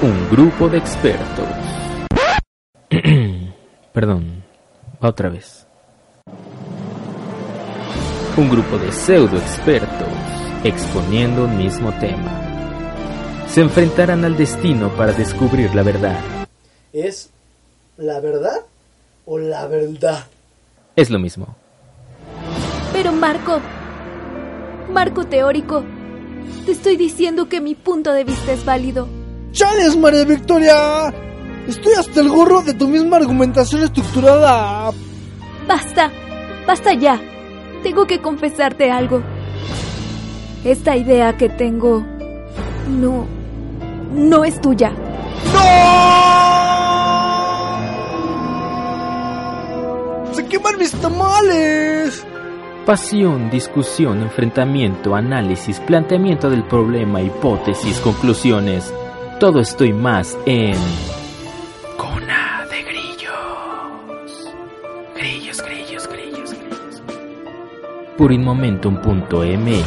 Un grupo de expertos. Perdón, otra vez. Un grupo de pseudo expertos exponiendo un mismo tema. Se enfrentarán al destino para descubrir la verdad. ¿Es la verdad o la verdad? Es lo mismo. Pero Marco, Marco teórico, te estoy diciendo que mi punto de vista es válido. ¡Chales, María Victoria! Estoy hasta el gorro de tu misma argumentación estructurada. Basta, basta ya. Tengo que confesarte algo. Esta idea que tengo no, no es tuya. ¡No! ¡Se queman mis tamales! Pasión, discusión, enfrentamiento, análisis, planteamiento del problema, hipótesis, conclusiones. Todo esto y más en... Cuna de Grillos. Grillos, grillos, grillos, grillos. Purinmomentum.mx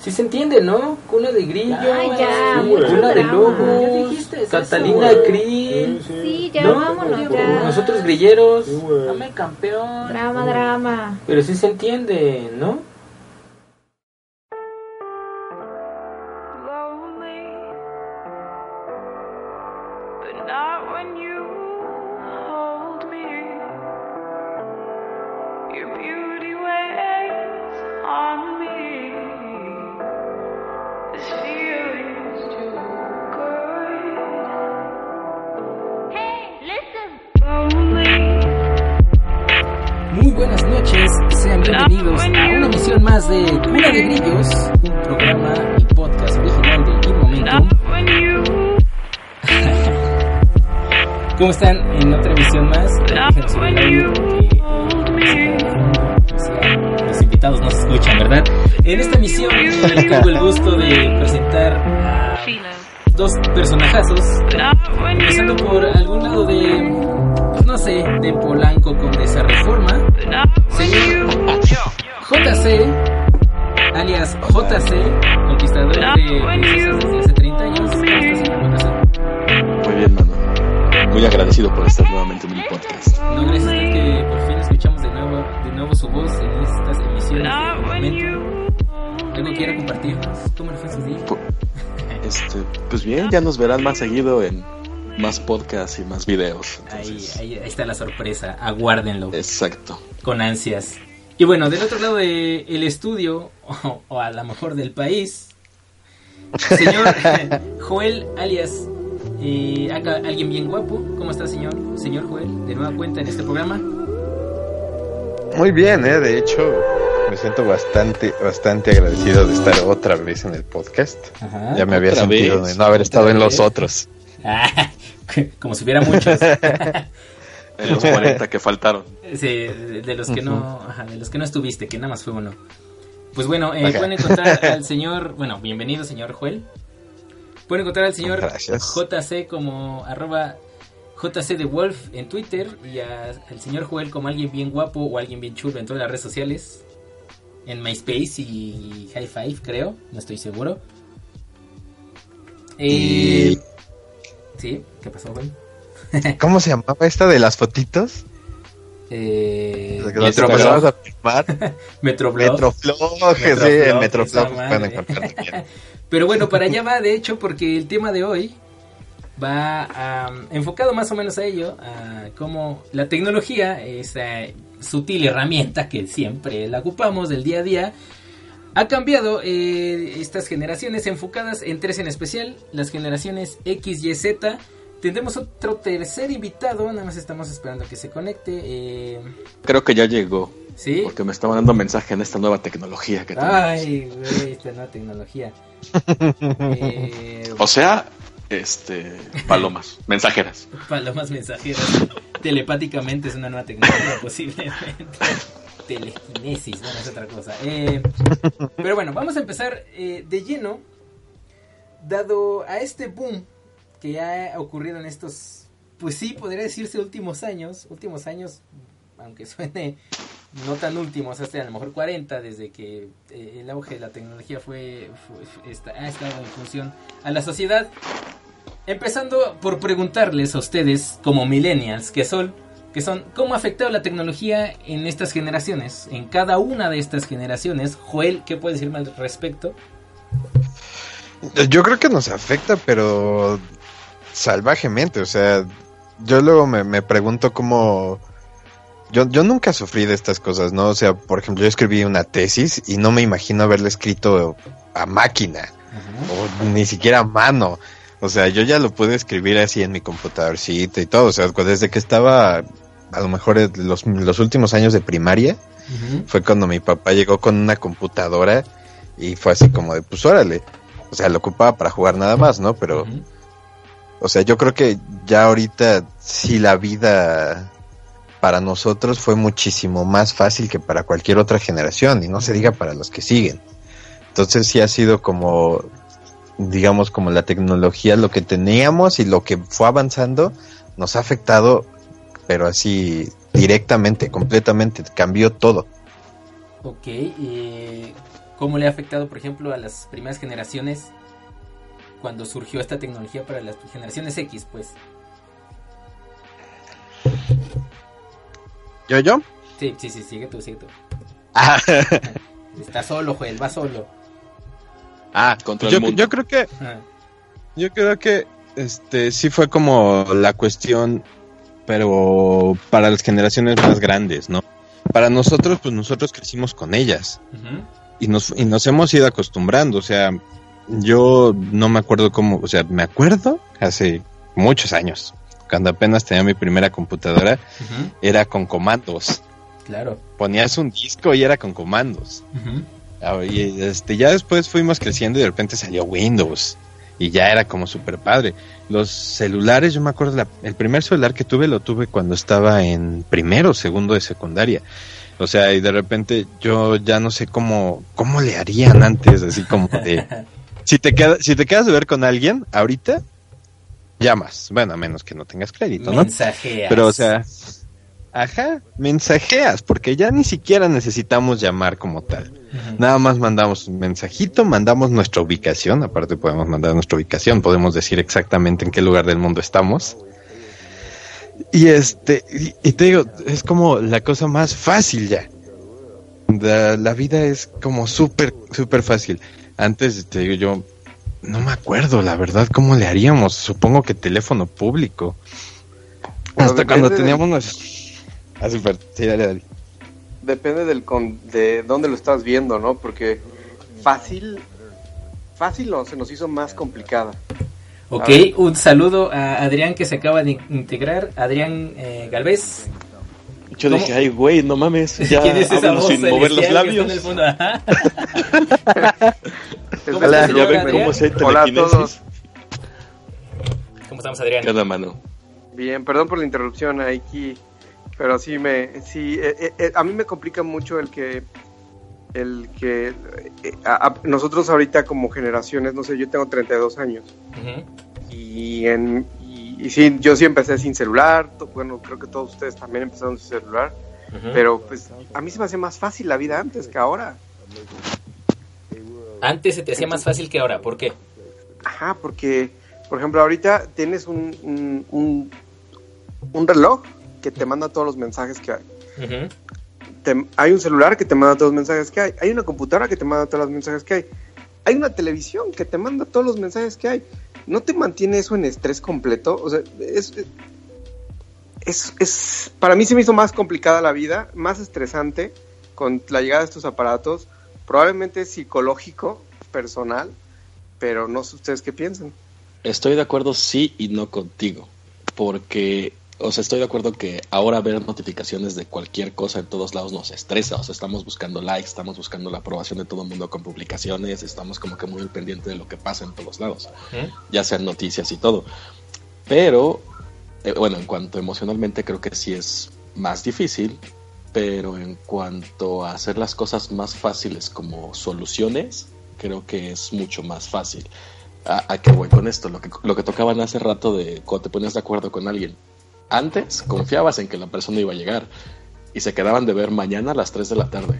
Sí se entiende, ¿no? Cuna de grillo, Ay, ya, sí, cuna de lobos, Ya dijiste eso, Catalina güey. Krill, Sí, ya ¿no? vámonos ya. Nosotros grilleros, dame campeón. Drama, drama. Pero sí se entiende, ¿no? Tengo el gusto de presentar a dos personajazos, empezando por algún lado de, pues no sé, de Polanco con esa reforma. JC, alias JC, ya nos verán más seguido en más podcasts y más videos. Ahí, Entonces, ahí, ahí está la sorpresa. Aguárdenlo Exacto. con ansias. Y bueno, del otro lado del estudio, o, o a lo mejor del país, señor Joel, alias eh, acá, alguien bien guapo. ¿Cómo está, señor? Señor Joel, de nueva cuenta en este programa. Muy bien, ¿eh? de hecho siento bastante, bastante agradecido de estar otra vez en el podcast. Ajá. ya me había ¿otra sentido vez? de no haber estado ¿Otra en los otros. Ah, como si hubiera muchos. En los 40 que faltaron. Sí, de, de los que no, ajá, de los que no estuviste, que nada más fue uno. Pues bueno, eh, pueden encontrar al señor, bueno, bienvenido señor Joel. Pueden encontrar al señor Gracias. JC como arroba JC de Wolf en Twitter y al señor Joel como alguien bien guapo o alguien bien chulo en todas las redes sociales. En MySpace y High Five, creo, no estoy seguro. Eh, Sí, ¿qué pasó, Joel? ¿Cómo se llamaba esta de las fotitos? Eh, empezamos a filmar. Metroblog. Metroflog, sí, pueden encontrar también. Pero bueno, para allá va, de hecho, porque el tema de hoy va enfocado más o menos a ello, a cómo la tecnología, esa sutil herramienta que siempre la ocupamos del día a día, ha cambiado eh, estas generaciones enfocadas en tres en especial, las generaciones X, Y, Z. Tendremos otro tercer invitado, nada más estamos esperando que se conecte. eh, Creo que ya llegó. ¿Sí? Porque me está mandando mensaje en esta nueva tecnología que tenemos. Ay, güey, esta nueva tecnología. Eh, O sea, este, palomas, mensajeras. Palomas mensajeras. Telepáticamente es una nueva tecnología, posiblemente. Telequinesis, no, no es otra cosa. Eh, pero bueno, vamos a empezar eh, de lleno. Dado a este boom que ha ocurrido en estos, pues sí, podría decirse últimos años. Últimos años, aunque suene no tan últimos, hasta a lo mejor 40, desde que eh, el auge de la tecnología fue, ha estado en función a la sociedad. Empezando por preguntarles a ustedes, como millennials, que son, que son, ¿cómo ha afectado la tecnología en estas generaciones? En cada una de estas generaciones. Joel, ¿qué puedes decirme al respecto? Yo creo que nos afecta, pero salvajemente. O sea, yo luego me, me pregunto cómo. Yo, yo nunca sufrí de estas cosas, ¿no? O sea, por ejemplo, yo escribí una tesis y no me imagino haberla escrito a máquina o ni siquiera a mano. O sea, yo ya lo pude escribir así en mi computadorcito y todo. O sea, desde que estaba a lo mejor los, los últimos años de primaria, fue cuando mi papá llegó con una computadora y fue así como de, pues órale. O sea, lo ocupaba para jugar nada más, ¿no? Pero, o sea, yo creo que ya ahorita sí la vida para nosotros fue muchísimo más fácil que para cualquier otra generación y no se diga para los que siguen. Entonces sí ha sido como, digamos, como la tecnología, lo que teníamos y lo que fue avanzando nos ha afectado, pero así directamente, completamente, cambió todo. Ok, eh, ¿cómo le ha afectado, por ejemplo, a las primeras generaciones cuando surgió esta tecnología para las generaciones X, pues? ¿Yo, yo? Sí, sí, sí, sigue tú, sigue tú. Ah, Está solo, Joel, va solo. ah, Contra yo, el mundo. yo creo que Ah, Yo creo que este sí fue como la cuestión, pero para las generaciones más grandes, ¿no? Para nosotros, pues nosotros crecimos con ellas y nos, y nos hemos ido acostumbrando. O sea, yo no me acuerdo cómo, o sea, me acuerdo hace muchos años, cuando apenas tenía mi primera computadora, era con comandos. Claro. Ponías un disco y era con comandos. Ah, Y este, ya después fuimos creciendo y de repente salió Windows. Y ya era como súper padre. Los celulares, yo me acuerdo, la- el primer celular que tuve lo tuve cuando estaba en primero segundo de secundaria. O sea, y de repente yo ya no sé cómo, cómo le harían antes, así como de... Si te, queda, si te quedas de ver con alguien, ahorita, llamas. Bueno, a menos que no tengas crédito, ¿no? Mensajeas. Pero, o sea, ajá, mensajeas, porque ya ni siquiera necesitamos llamar como tal. Nada más mandamos un mensajito, mandamos nuestra ubicación, aparte podemos mandar nuestra ubicación, podemos decir exactamente en qué lugar del mundo estamos. Y este, y, y te digo, es como la cosa más fácil ya. La, la vida es como súper, súper fácil. Antes, te digo yo, no me acuerdo, la verdad, cómo le haríamos. Supongo que teléfono público. Pero Hasta cuando de- teníamos nuestro... Ah, súper, sí, dale, dale. Depende del con- de dónde lo estás viendo, ¿no? Porque fácil, fácil no, se nos hizo más complicada. Ok, un saludo a Adrián que se acaba de integrar. Adrián eh, Galvez. Yo ¿Cómo? dije, ay, güey, no mames, ya ¿Quién es esa háblanos voz sin mover los en el labios. fondo? Ajá. ¿Cómo Hola, estás, Ya ven cómo se Hola a todos. ¿Cómo estamos, Adrián? ¿Qué onda, mano? Bien, perdón por la interrupción aquí, pero sí me, sí, eh, eh, eh, a mí me complica mucho el que, el que eh, a- a- nosotros ahorita como generaciones, no sé, yo tengo 32 años Ujú. y en y, sí, yo sí empecé sin celular, bueno, creo que todos ustedes también empezaron sin celular, pero pues a mí se me hace más fácil la vida antes que ahora. Antes se te hacía más fácil que ahora, ¿por qué? Ajá, porque, por ejemplo, ahorita tienes un, un, un, un reloj que te manda todos los mensajes que hay. Te- hay un celular que te manda todos los mensajes que hay. Hay una computadora que te manda todos los mensajes que hay. Hay una televisión que te manda todos los mensajes que hay. ¿No te mantiene eso en estrés completo? O sea, es, es, es- para mí se me hizo más complicada la vida, más estresante con la llegada de estos aparatos. Probablemente psicológico, personal, pero no sé ustedes qué piensan. Estoy de acuerdo sí y no contigo, porque o sea, estoy de acuerdo que ahora ver notificaciones de cualquier cosa en todos lados nos estresa. O sea, estamos buscando likes, estamos buscando la aprobación de todo el mundo con publicaciones, estamos como que muy al pendiente de lo que pasa en todos lados, ya sean noticias y todo. Pero, eh, bueno, en cuanto emocionalmente creo que sí es más difícil, pero en cuanto a hacer las cosas más fáciles como soluciones, creo que es mucho más fácil. ¿A, a qué voy con esto? Lo que, lo que tocaban hace rato de cuando te ponías de acuerdo con alguien. Antes confiabas en que la persona iba a llegar y se quedaban de ver mañana a las 3 de la tarde.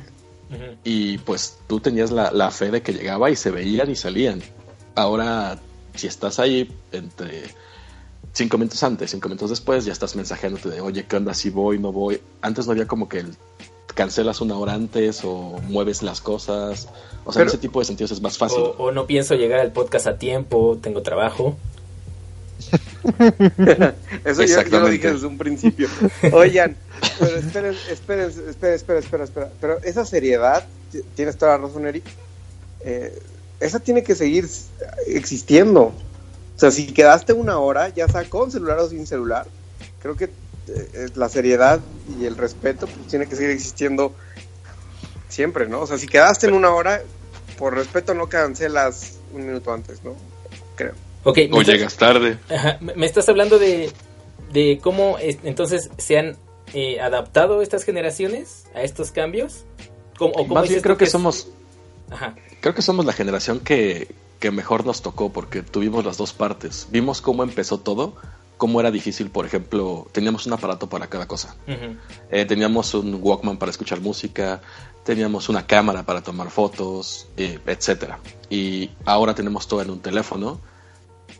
Y pues tú tenías la, la fe de que llegaba y se veían y salían. Ahora, si estás ahí entre cinco minutos antes, cinco minutos después, ya estás mensajeándote de, oye, ¿qué onda? Si voy, no voy. Antes no había como que el- cancelas una hora antes o mueves las cosas. O sea, en ese tipo de sentidos es más fácil. O, o no pienso llegar al podcast a tiempo, tengo trabajo. Eso yo, yo lo dije desde un principio. Oigan, pero esperen, esperen, esperen, esperen, espera, espera. Pero esa seriedad, ti- tienes toda la razón, Eric, eh, esa tiene que seguir existiendo. O sea, si quedaste una hora, ya sea con celular o sin celular, creo que eh, la seriedad y el respeto pues, tiene que seguir existiendo siempre, ¿no? O sea, si quedaste en una hora, por respeto no cancelas un minuto antes, ¿no? Creo. O llegas tarde. Ajá, me estás hablando de, de cómo es- entonces se han eh, adaptado estas generaciones a estos cambios. ¿Cómo- o cómo Más bien creo que somos Ajá. Creo que somos la generación que, que mejor nos tocó porque tuvimos las dos partes. Vimos cómo empezó todo, cómo era difícil, por ejemplo, teníamos un aparato para cada cosa. Eh, teníamos un Walkman para escuchar música, teníamos una cámara para tomar fotos, eh, etcétera. Y ahora tenemos todo en un teléfono.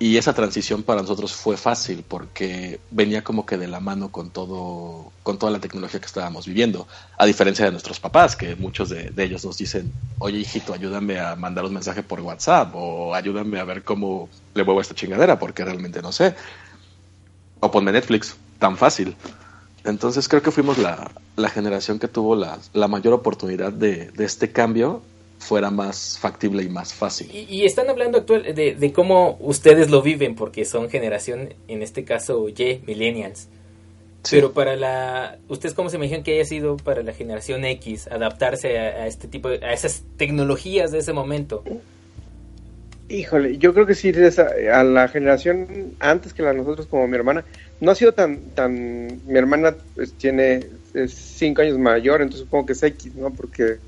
Y esa transición para nosotros fue fácil porque venía como que de la mano con todo, con toda la tecnología que estábamos viviendo. A diferencia de nuestros papás, que muchos de, de ellos nos dicen, oye hijito, ayúdame a mandar un mensaje por WhatsApp o ayúdame a ver cómo le muevo a esta chingadera porque realmente no sé. O ponme Netflix, tan fácil. Entonces creo que fuimos la, la generación que tuvo la, la mayor oportunidad de, de este cambio fuera más factible y más fácil. Y, y están hablando actual de, de cómo ustedes lo viven, porque son generación, en este caso, Y, millennials. Sí. Pero para la... ¿Ustedes cómo se imaginan que haya sido para la generación X adaptarse a, a este tipo, de- a esas tecnologías de ese momento? Híjole, yo creo que sí, a la generación antes que la de nosotros, como mi hermana, no ha sido tan, tan, mi hermana pues, tiene es cinco años mayor, entonces supongo que es X, ¿no? Porque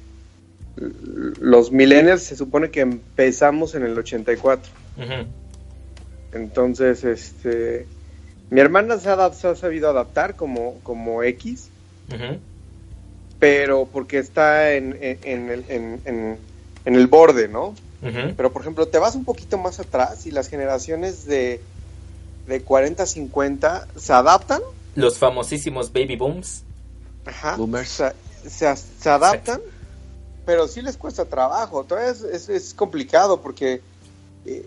los millennials se supone que empezamos en el 84, Ujú. entonces, este, mi hermana se ha, adap- se ha sabido adaptar como, como X, pero porque está en, en, en el, en- en- en el borde, ¿no? Pero, por ejemplo, te vas un poquito más atrás y las generaciones de, de 40, 50 se adaptan, Los famosísimos baby booms. ajá, Boomers. se, se- se adaptan, pero sí les cuesta trabajo. Todavía es, es- es complicado porque eh,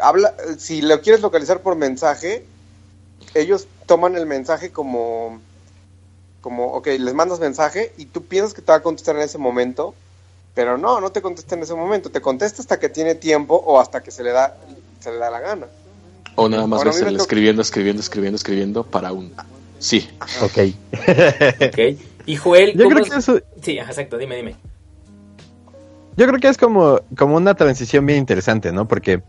habla, si lo quieres localizar por mensaje, ellos toman el mensaje como, como, ok, les mandas mensaje y tú piensas que te va a contestar en ese momento, pero no, no te contesta en ese momento, te contesta hasta que tiene tiempo o hasta que se le da, se le da la gana. O nada más Bueno, a ves escribiendo, escribiendo, escribiendo, escribiendo para un sí. Ok. ¿ok? Y Joel, Yo ¿cómo creo que eso, Sí, exacto, dime, dime. yo creo que es como, como una transición bien interesante, ¿no? Porque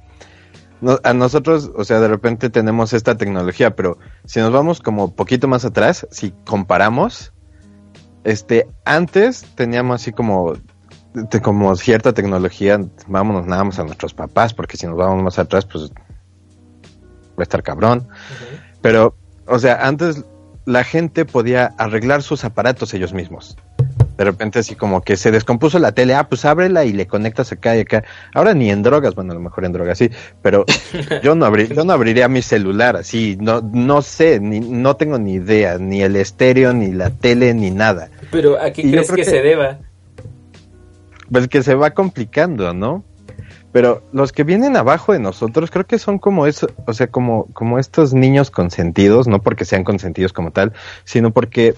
no- a nosotros, o sea, de repente tenemos esta tecnología, pero si nos vamos como poquito más atrás, si comparamos, este, antes teníamos así como, como cierta tecnología, vámonos nada más a nuestros papás, porque si nos vamos más atrás, pues va a estar cabrón. Pero, o sea, antes la gente podía arreglar sus aparatos ellos mismos. De repente así como que se descompuso la tele, ah, pues ábrela y le conectas acá y acá. Ahora ni en drogas, bueno, a lo mejor en drogas sí, pero yo no abrí, yo no abriría mi celular así, no, no sé, ni, no tengo ni idea, ni el estéreo, ni la tele, ni nada. Pero ¿a qué Y crees creo que, que- se deba? Pues que se va complicando, ¿no? Pero los que vienen abajo de nosotros creo que son como eso, o sea, como, como estos niños consentidos, no porque sean consentidos como tal, sino porque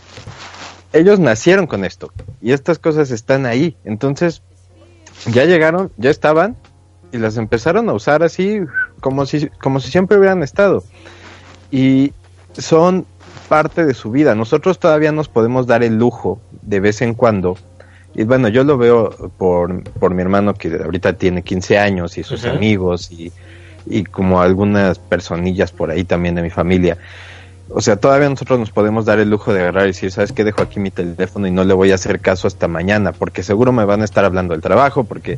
ellos nacieron con esto y estas cosas están ahí. Entonces, ya llegaron, ya estaban y las empezaron a usar así como si, como si siempre hubieran estado. Y son parte de su vida. Nosotros todavía nos podemos dar el lujo de vez en cuando. Y bueno, yo lo veo por, por mi hermano que ahorita tiene 15 años y sus amigos y, y como algunas personillas por ahí también de mi familia. O sea, todavía nosotros nos podemos dar el lujo de agarrar y decir, ¿sabes qué? Dejo aquí mi teléfono y no le voy a hacer caso hasta mañana, porque seguro me van a estar hablando del trabajo, porque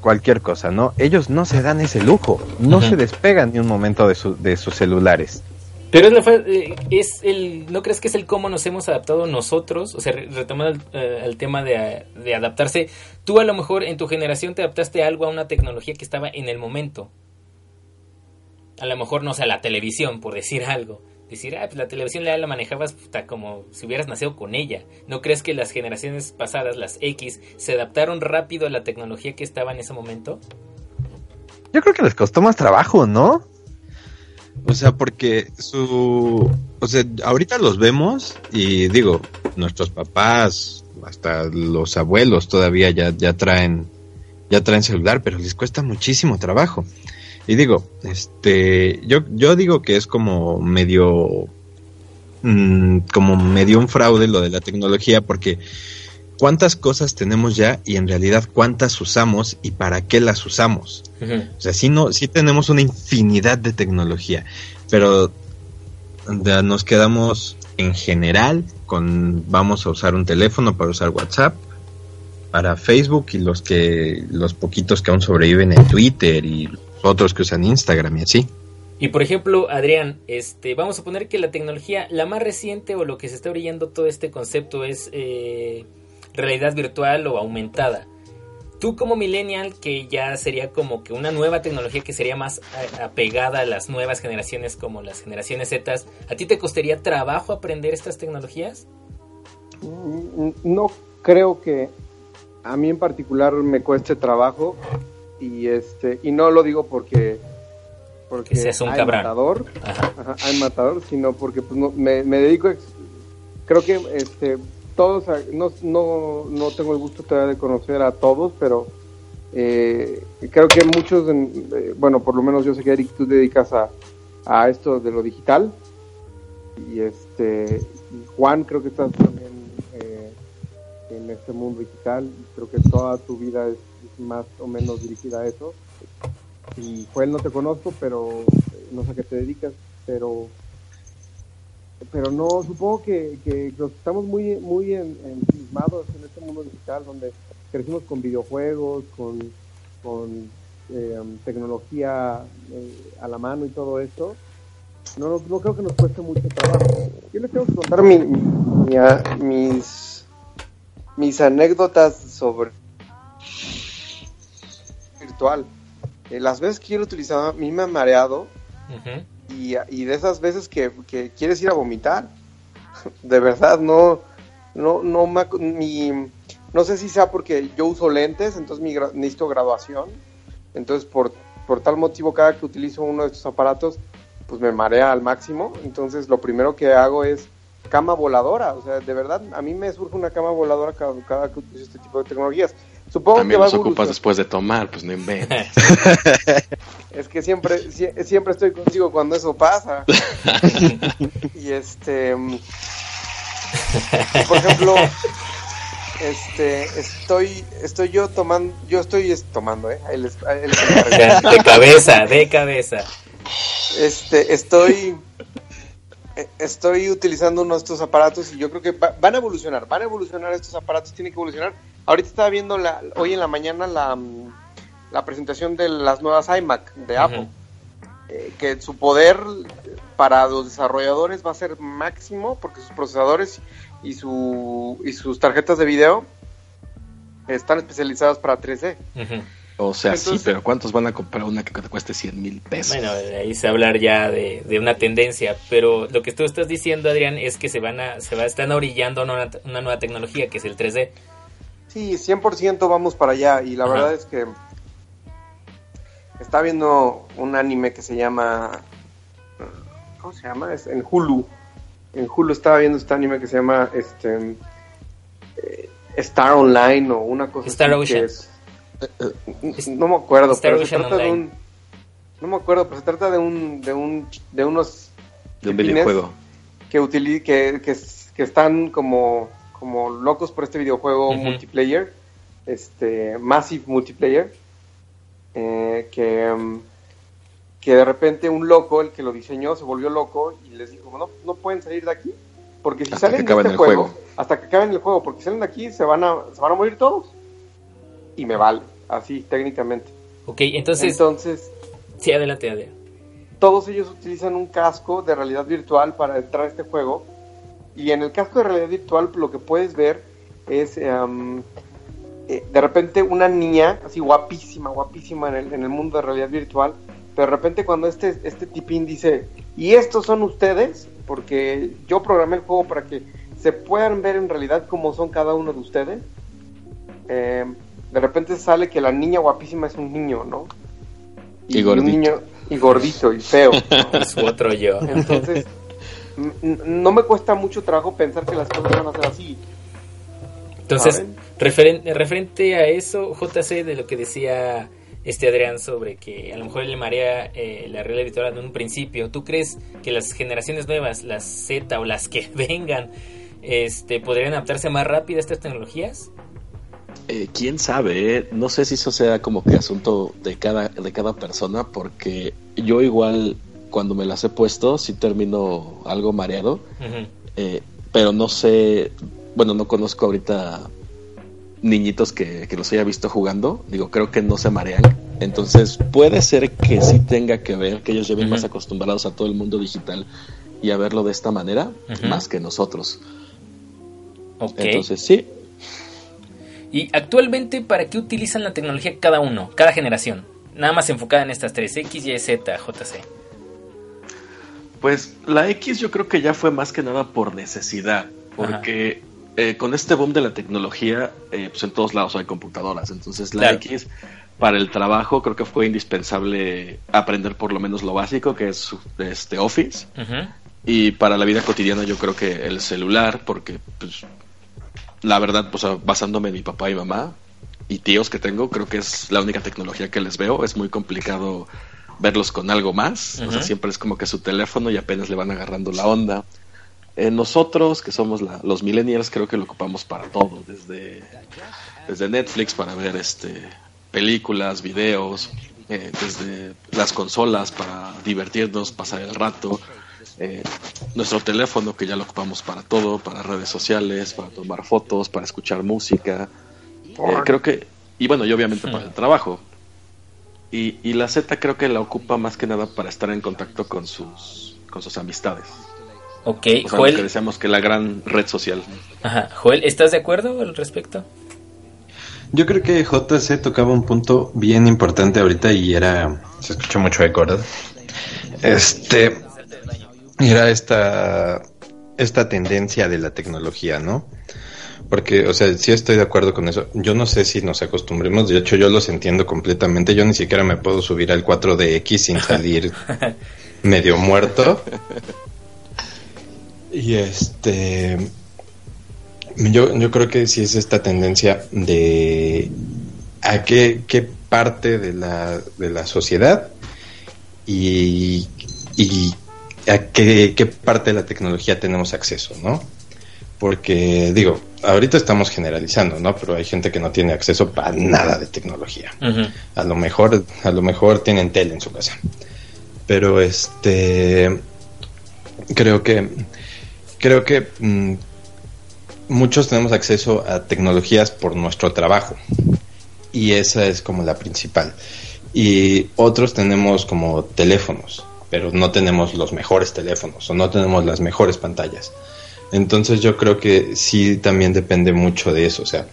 cualquier cosa, ¿no? Ellos no se dan ese lujo, no se despegan ni un momento de, su- de sus celulares. Pero es, la eh, es el, ¿no crees que es el cómo nos hemos adaptado nosotros? O sea, re- retomando el, eh, tema de, de adaptarse, tú a lo mejor en tu generación te adaptaste algo, a una tecnología que estaba en el momento. A lo mejor, no sé, a la televisión, por decir algo. Decir, ah, pues la televisión la manejabas puta, como si hubieras nacido con ella. ¿No crees que las generaciones pasadas, las X, se adaptaron rápido a la tecnología que estaba en ese momento? Yo creo que les costó más trabajo, ¿no? O sea, porque su... O sea, ahorita los vemos y digo, nuestros papás, hasta los abuelos todavía ya, ya traen ya traen celular, pero les cuesta muchísimo trabajo. Y digo, este, yo, yo digo que es como medio, mm, como medio un fraude lo de la tecnología, porque cuántas cosas tenemos ya y en realidad cuántas usamos y para qué las usamos. O sea, sí, no, sí tenemos una infinidad de tecnología, pero nos quedamos en general con vamos a usar un teléfono para usar WhatsApp, para Facebook y los que los poquitos que aún sobreviven en Twitter y otros que usan Instagram y así. Y por ejemplo, Adrián, este, vamos a poner que la tecnología, la más reciente o lo que se está brillando todo este concepto es eh, realidad virtual o aumentada. Tú como millennial, que ya sería como que una nueva tecnología que sería más a- apegada a las nuevas generaciones como las generaciones Z, ¿a ti te costaría trabajo aprender estas tecnologías? Mm, No creo que a mí en particular me cueste trabajo y este y no lo digo porque porque Que seas un hay cabrón. matador, Ajá. ajá, hay matador, sino porque pues, no- me, me dedico creo que este todos no, no, no tengo el gusto todavía de conocer a todos, pero eh, creo que muchos, eh, bueno, por lo menos yo sé que Eric, tú dedicas a, a esto de lo digital. Y este y Juan creo que estás también eh, en este mundo digital. Creo que toda tu vida es, es más o menos dirigida a eso. Y Joel no te conozco pero eh, no sé a qué te dedicas pero pero no supongo que, que estamos muy muy en, en este mundo digital donde crecimos con videojuegos con con eh, tecnología a la mano y todo esto no, no, creo que nos cueste mucho trabajo. Yo les tengo que contar mi, mi- a- mis, mis anécdotas sobre virtual. Eh, las veces que yo lo utilizaba, a mí me ha mareado. Y, de esas veces que, quieres ir a vomitar. De verdad, no, no, no, mi, no sé si sea porque yo uso lentes, entonces mi necesito graduación. Entonces, por, por tal motivo, cada que utilizo uno de estos aparatos, pues me marea al máximo. Entonces, lo primero que hago es cama voladora. O sea, de verdad, a mí me surge una cama voladora cada, cada que utilizo este tipo de tecnologías. Supongo También que va los ocupas después de tomar, pues no inventes. Es que siempre, sie- siempre estoy contigo cuando eso pasa. y este, por ejemplo, este, estoy, estoy yo tomando, yo estoy es- tomando, eh, les encargo. De cabeza, de cabeza. este, estoy, eh, estoy utilizando uno de estos aparatos y yo creo que va- van a evolucionar, van a evolucionar estos aparatos, tienen que evolucionar. Ahorita estaba viendo la, hoy en la mañana la, mm, la presentación de las nuevas iMac de Apple. eh, que su poder para los desarrolladores va a ser máximo porque sus procesadores y, su, y sus tarjetas de video están especializadas para 3D. Ujú. O sea, sí, pero ¿cuántos van a comprar una que te cueste 100 mil pesos? Bueno, ahí se va a hablar ya de, de una tendencia, pero lo que tú estás diciendo, Adrián, es que se van a, se va, están orillando una, una nueva tecnología que es el 3D. Sí, 100% vamos para allá y la Ajá. verdad es que está viendo un anime que se llama ¿cómo se llama? Es en Hulu. En Hulu estaba viendo este anime que se llama este eh, Star Online o una cosa Star así Ocean. que es- N- no me acuerdo, Star pero se trata de un no me acuerdo, pero se trata de un de un de unos De un videojuego. que, utili- que, que, que están como, como locos por este videojuego multiplayer, este Massive Multiplayer, eh, que, mm, que de repente un loco, el que lo diseñó, se volvió loco y les dijo, no, no pueden salir de aquí, porque si Hasta salen de este el juego, juego. hasta que acaben el juego, porque si salen de aquí se van a, se van a morir todos. Y me vale, así técnicamente. Ok, entonces, Entonces, sí, adelante, adelante. todos ellos utilizan un casco de realidad virtual para entrar a este juego. Y en el casco de realidad virtual lo que puedes ver es eh, de repente una niña así guapísima, guapísima en el, en el mundo de realidad virtual. Pero de repente cuando este, este tipín dice, y estos son ustedes, porque yo programé el juego para que se puedan ver en realidad cómo son cada uno de ustedes. em, de repente sale que la niña guapísima es un niño, ¿no? Y un gordito. niño y gordito y feo. ¿no? Su otro yo. Entonces, no me cuesta mucho trabajo pensar que las cosas van a ser así. Entonces, referente a eso, JC, de lo que decía este Adrián sobre que a lo mejor le marea eh, la realidad virtual en un principio, ¿tú crees que las generaciones nuevas, las Z o las que vengan, este, podrían adaptarse más rápido a estas tecnologías? Eh, Quién sabe, eh? no sé si eso sea como que asunto de cada, de cada persona, porque yo igual cuando me las he puesto sí termino algo mareado, eh, pero no sé, bueno, no conozco ahorita niñitos que, que los haya visto jugando, digo, creo que no se marean, entonces puede ser que sí tenga que ver, que ellos lleven más acostumbrados a todo el mundo digital y a verlo de esta manera, más que nosotros. Ok. Entonces sí, Y actualmente, ¿para qué utilizan la tecnología cada uno, cada generación? Nada más enfocada en estas tres, X, Y, Z, JC. Pues la X yo creo que ya fue más que nada por necesidad, porque eh, con este boom de la tecnología, eh, pues en todos lados hay computadoras, entonces la Claro. X para el trabajo creo que fue indispensable aprender por lo menos lo básico, que es este Office, y para la vida cotidiana yo creo que el celular, porque pues la verdad, pues basándome en mi papá y mamá y tíos que tengo, creo que es la única tecnología que les veo, es muy complicado verlos con algo más, o sea, siempre es como que su teléfono y apenas le van agarrando la onda. Eh, nosotros, que somos la- los millennials, creo que lo ocupamos para todo, desde, desde Netflix para ver este películas, videos, eh, desde las consolas para divertirnos, pasar el rato, eh, nuestro teléfono que ya lo ocupamos para todo, para redes sociales, para tomar fotos, para escuchar música, Eh, creo que, y bueno, y obviamente para el trabajo. Y, y la Z creo que la ocupa más que nada para estar en contacto con sus, con sus amistades. Ok, O sea, lo que Joel, decíamos que la gran red social. ajá, Joel, ¿estás de acuerdo al respecto? Yo creo que JC tocaba un punto bien importante ahorita y era. Se escuchó mucho eco, ¿verdad? Este. Era esta. Esta tendencia de la tecnología, ¿no? Porque, o sea, sí estoy de acuerdo con eso. Yo no sé si nos acostumbremos. De hecho, yo los entiendo completamente. Yo ni siquiera me puedo subir al 4DX sin salir medio muerto. Y este. Yo, yo creo que sí es esta tendencia de a qué, qué parte de la, de la sociedad y, y a qué, qué parte de la tecnología tenemos acceso, ¿no? Porque, digo, ahorita estamos generalizando, ¿no? Pero hay gente que no tiene acceso para nada de tecnología. A lo mejor, a lo mejor tienen tele en su casa. Pero este creo que creo que mm, muchos tenemos acceso a tecnologías por nuestro trabajo. Y esa es como la principal. Y otros tenemos como teléfonos, pero no tenemos los mejores teléfonos o no tenemos las mejores pantallas. Entonces yo creo que sí también depende mucho de eso. O sea,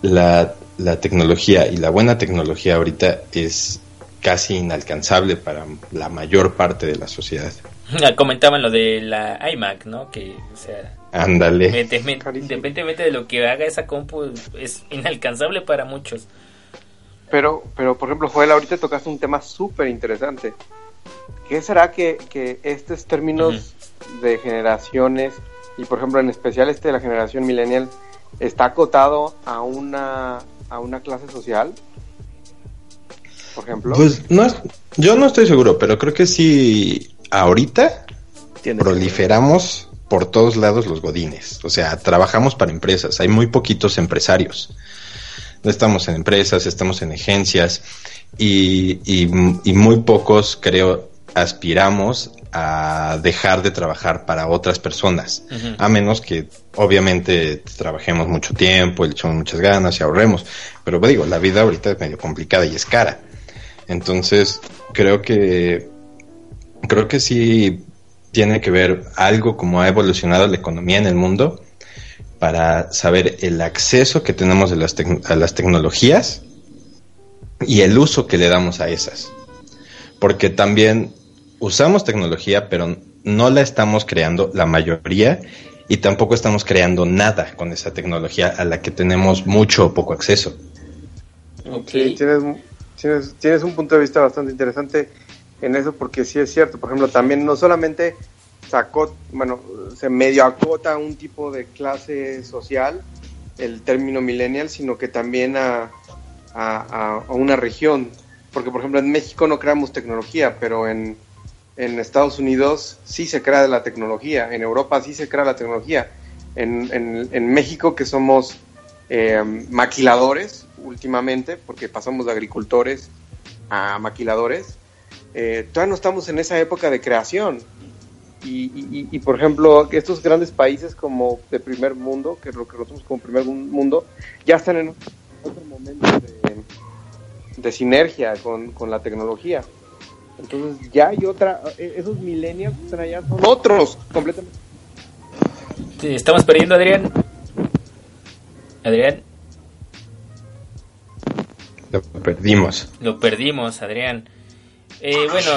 la, la tecnología y la buena tecnología ahorita es casi inalcanzable para la mayor parte de la sociedad. Comentaban lo de la iMac, ¿no? Que, o sea, Ándale. independientemente de lo que haga esa compu, es inalcanzable para muchos. Pero, pero por ejemplo, Joel, ahorita tocaste un tema súper interesante. ¿Qué será que, que estos términos de generaciones, y por ejemplo en especial este de la generación millennial, está acotado a una, a una clase social? Por ejemplo. Pues no, es- yo no estoy seguro, pero creo que sí ahorita Tiene proliferamos por todos lados los godines. O sea, trabajamos para empresas. Hay muy poquitos empresarios. No estamos en empresas, estamos en agencias y, y- y muy pocos, creo, aspiramos a dejar de trabajar para otras personas. A menos que, obviamente, trabajemos mucho tiempo, le echemos muchas ganas y ahorremos. Pero digo, la vida ahorita es medio complicada y es cara. Entonces, creo que creo que sí tiene que ver algo como ha evolucionado la economía en el mundo para saber el acceso que tenemos de las a las tecnologías y el uso que le damos a esas. Porque también usamos tecnología, pero no la estamos creando la mayoría y tampoco estamos creando nada con esa tecnología a la que tenemos mucho o poco acceso. Sí, tienes, tienes, tienes un punto de vista bastante interesante en eso porque sí es cierto. Por ejemplo, también no solamente sacó, bueno, se medio acota a un tipo de clase social el término millennial, sino que también a, a, a- a una región. Porque, por ejemplo, en México no creamos tecnología, pero en, en Estados Unidos sí se crea la tecnología, en Europa sí se crea la tecnología. En, en, México, que somos eh, maquiladores últimamente, porque pasamos de agricultores a maquiladores, eh, todavía no estamos en esa época de creación. Y, por ejemplo, estos grandes países como de primer mundo, que es lo que nosotros como primer mundo, ya están en otro momento de, de sinergia con, con la tecnología. Entonces ya hay otra, eh, esos millennials que están allá son otros completamente. Te estamos perdiendo, Adrián. Adrián, Lo perdimos. lo perdimos, Adrián. Eh, bueno,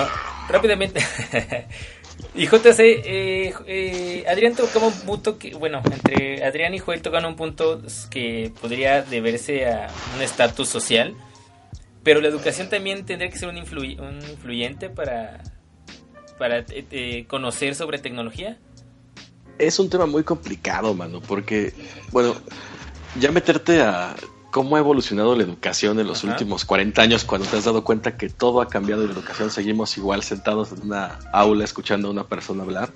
rápidamente. y JC, eh, eh, Adrián tocaba un punto que, bueno, entre Adrián y Joel tocan un punto que podría deberse a un estatus social, pero la educación también tendría que ser un, influy- un influyente para, para eh, eh, conocer sobre tecnología. Es un tema muy complicado, mano, porque, bueno, ya meterte a cómo ha evolucionado la educación en los Ajá. últimos 40 años, cuando te has dado cuenta que todo ha cambiado y la educación seguimos igual sentados en una aula escuchando a una persona hablar,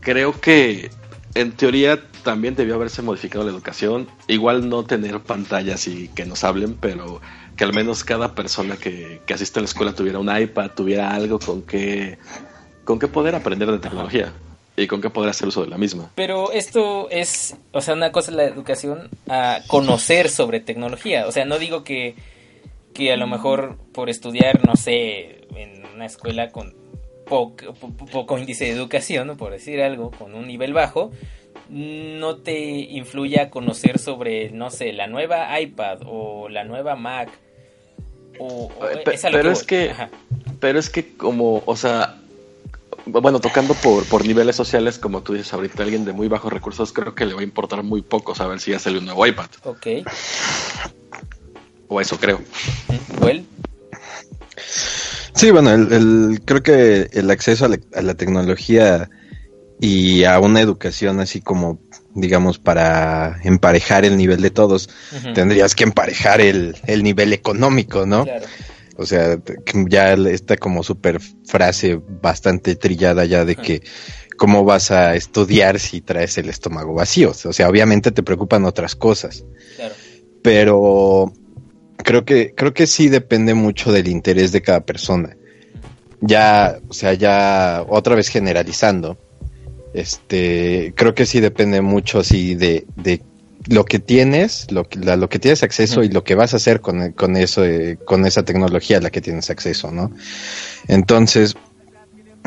creo que en teoría también debió haberse modificado la educación, igual no tener pantallas y que nos hablen, pero que al menos cada persona que, que asiste a la escuela tuviera un iPad, tuviera algo con que, con que poder aprender de tecnología y con que poder hacer uso de la misma. Pero esto es, o sea, una cosa es la educación a conocer sobre tecnología. O sea, no digo que, que a lo mejor por estudiar, no sé, en una escuela con poco, po- poco índice de educación, por decir algo, con un nivel bajo, no te influya conocer sobre, no sé, la nueva iPad o la nueva Mac. O, o pe- es a lo pero que es voy. que- Ajá. Pero es que como, o sea, bueno, tocando por, por niveles sociales, como tú dices ahorita, alguien de muy bajos recursos creo que le va a importar muy poco saber si ya sale un nuevo iPad. Ok. O eso creo. Well, Sí, bueno, el, el- creo que el acceso a la, a la tecnología y a una educación así como, digamos, para emparejar el nivel de todos, tendrías que emparejar el, el nivel económico, ¿no? claro. O sea, ya esta como super frase bastante trillada ya de que cómo vas a estudiar si traes el estómago vacío. O sea, obviamente te preocupan otras cosas Claro. pero creo que creo que sí depende mucho del interés de cada persona. Ya, o sea, ya otra vez generalizando, este, creo que sí depende mucho así de, de lo que tienes, lo que, la- lo que tienes acceso y lo que vas a hacer con, con eso, eh, con esa tecnología a la que tienes acceso, ¿no? Entonces,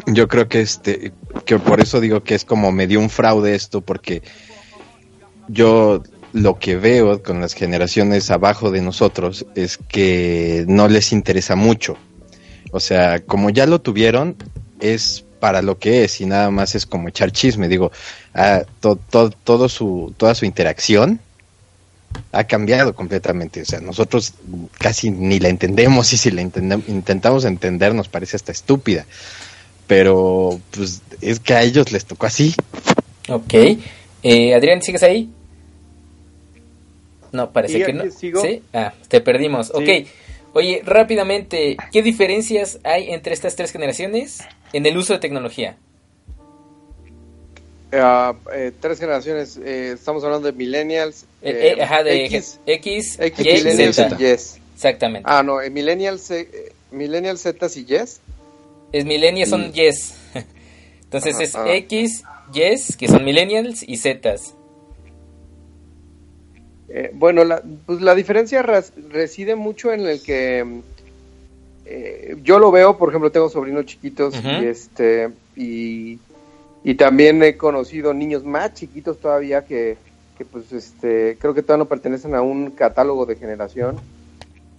yo creo que este, que por eso digo que es como medio un fraude esto, porque yo lo que veo con las generaciones abajo de nosotros es que no les interesa mucho. O sea, como ya lo tuvieron, es para lo que es y nada más es como echar chisme. Digo, ah, to- to- todo su, toda su interacción ha cambiado completamente. O sea, nosotros casi ni la entendemos y si la intentamos entender nos parece hasta estúpida. Pero pues es que a ellos les tocó así. Ok. Eh, Adrián, ¿sigues ahí? No, parece Sí, que no. sigo. ¿Sí? Ah, te perdimos. Sí. Ok. Oye, rápidamente, ¿qué diferencias hay entre estas tres generaciones en el uso de tecnología? Ah, eh, tres generaciones. eh, estamos hablando de millennials. Eh, eh, ajá, de X, X, X, Y, millennials Z. y yes. Exactamente. Ah, no, millennials, millennials Z y yes. Es millennials son Mm. yes. Entonces Ajá, es. X, yes, que son millennials, y Zetas. Eh, bueno, la, pues la diferencia reside mucho en el que eh, yo lo veo, por ejemplo, tengo sobrinos chiquitos y este y, y también he conocido niños más chiquitos todavía que, que, pues este creo que todavía no pertenecen a un catálogo de generación,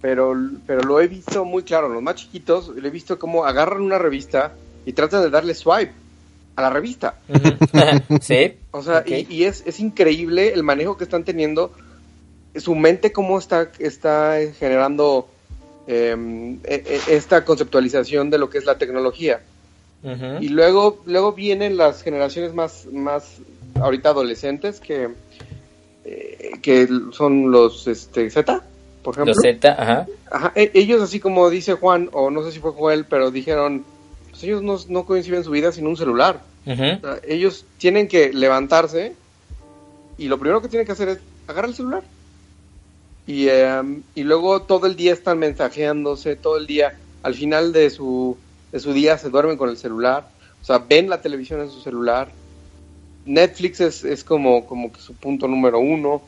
pero pero lo he visto muy claro, los más chiquitos, lo he visto como agarran una revista y tratan de darle swipe a la revista. Sí. O sea, y, y es, es increíble el manejo que están teniendo, su mente cómo está, está generando eh, e- e- esta conceptualización de lo que es la tecnología. Y luego, luego vienen las generaciones más, más ahorita adolescentes que, eh, que son los este, Z, por ejemplo. Los Z, ajá. Ajá, e- ellos así como dice Juan, o no sé si fue Joel, pero dijeron, pues ellos no, no coinciden su vida sin un celular. Ujú. O sea, ellos tienen que levantarse y lo primero que tienen que hacer es agarrar el celular. Y, em, y luego todo el día están mensajeándose, todo el día, al final de su, de su día se duermen con el celular, o sea, ven la televisión en su celular. Netflix es, es como, como que su punto número uno.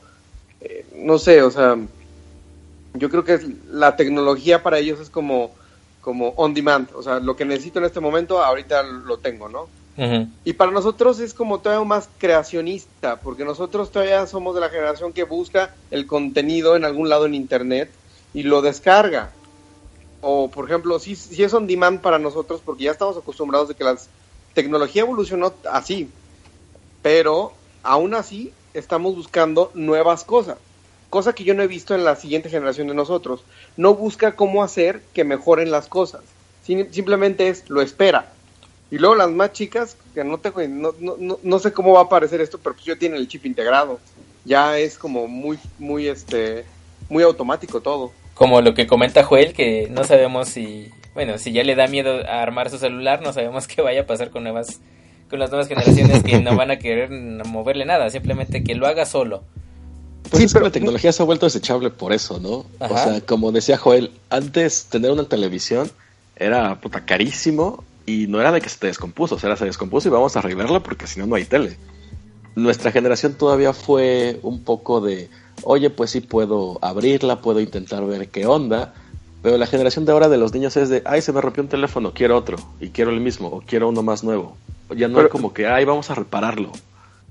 Eh, no sé, o sea, yo creo que la tecnología para ellos es como, como on demand, o sea, lo que necesito en este momento, ahorita lo tengo, ¿no? Y para nosotros es como todavía más creacionista, porque nosotros todavía somos de la generación que busca el contenido en algún lado en internet y lo descarga. O, por ejemplo, si, si es on demand para nosotros, porque ya estamos acostumbrados de que la tecnología evolucionó así, pero aún así estamos buscando nuevas cosas, cosa que yo no he visto en la siguiente generación de nosotros. No busca cómo hacer que mejoren las cosas, Sim- simplemente es lo espera. Y luego las más chicas, que no tengo, no, no, no, no sé cómo va a aparecer esto, pero pues ya tienen el chip integrado. Ya es como muy, muy, este, muy automático todo. Como lo que comenta Joel, que no sabemos si, bueno, si ya le da miedo a armar su celular, no sabemos qué vaya a pasar con nuevas, con las nuevas generaciones que no van a querer moverle nada, simplemente que lo haga solo. Pues Sí, es pero- que la tecnología se ha vuelto desechable por eso, ¿no? Ajá. O sea, como decía Joel, antes tener una televisión era puta carísimo y no era de que se te descompuso, o sea, se descompuso y vamos a arreglarla porque si no, no hay tele. Nuestra generación todavía fue un poco de, oye, pues sí puedo abrirla, puedo intentar ver qué onda, pero la generación de ahora de los niños es de, ay, se me rompió un teléfono, quiero otro, y quiero el mismo, o quiero uno más nuevo. Ya no Pero- hay como que, ay, vamos a repararlo.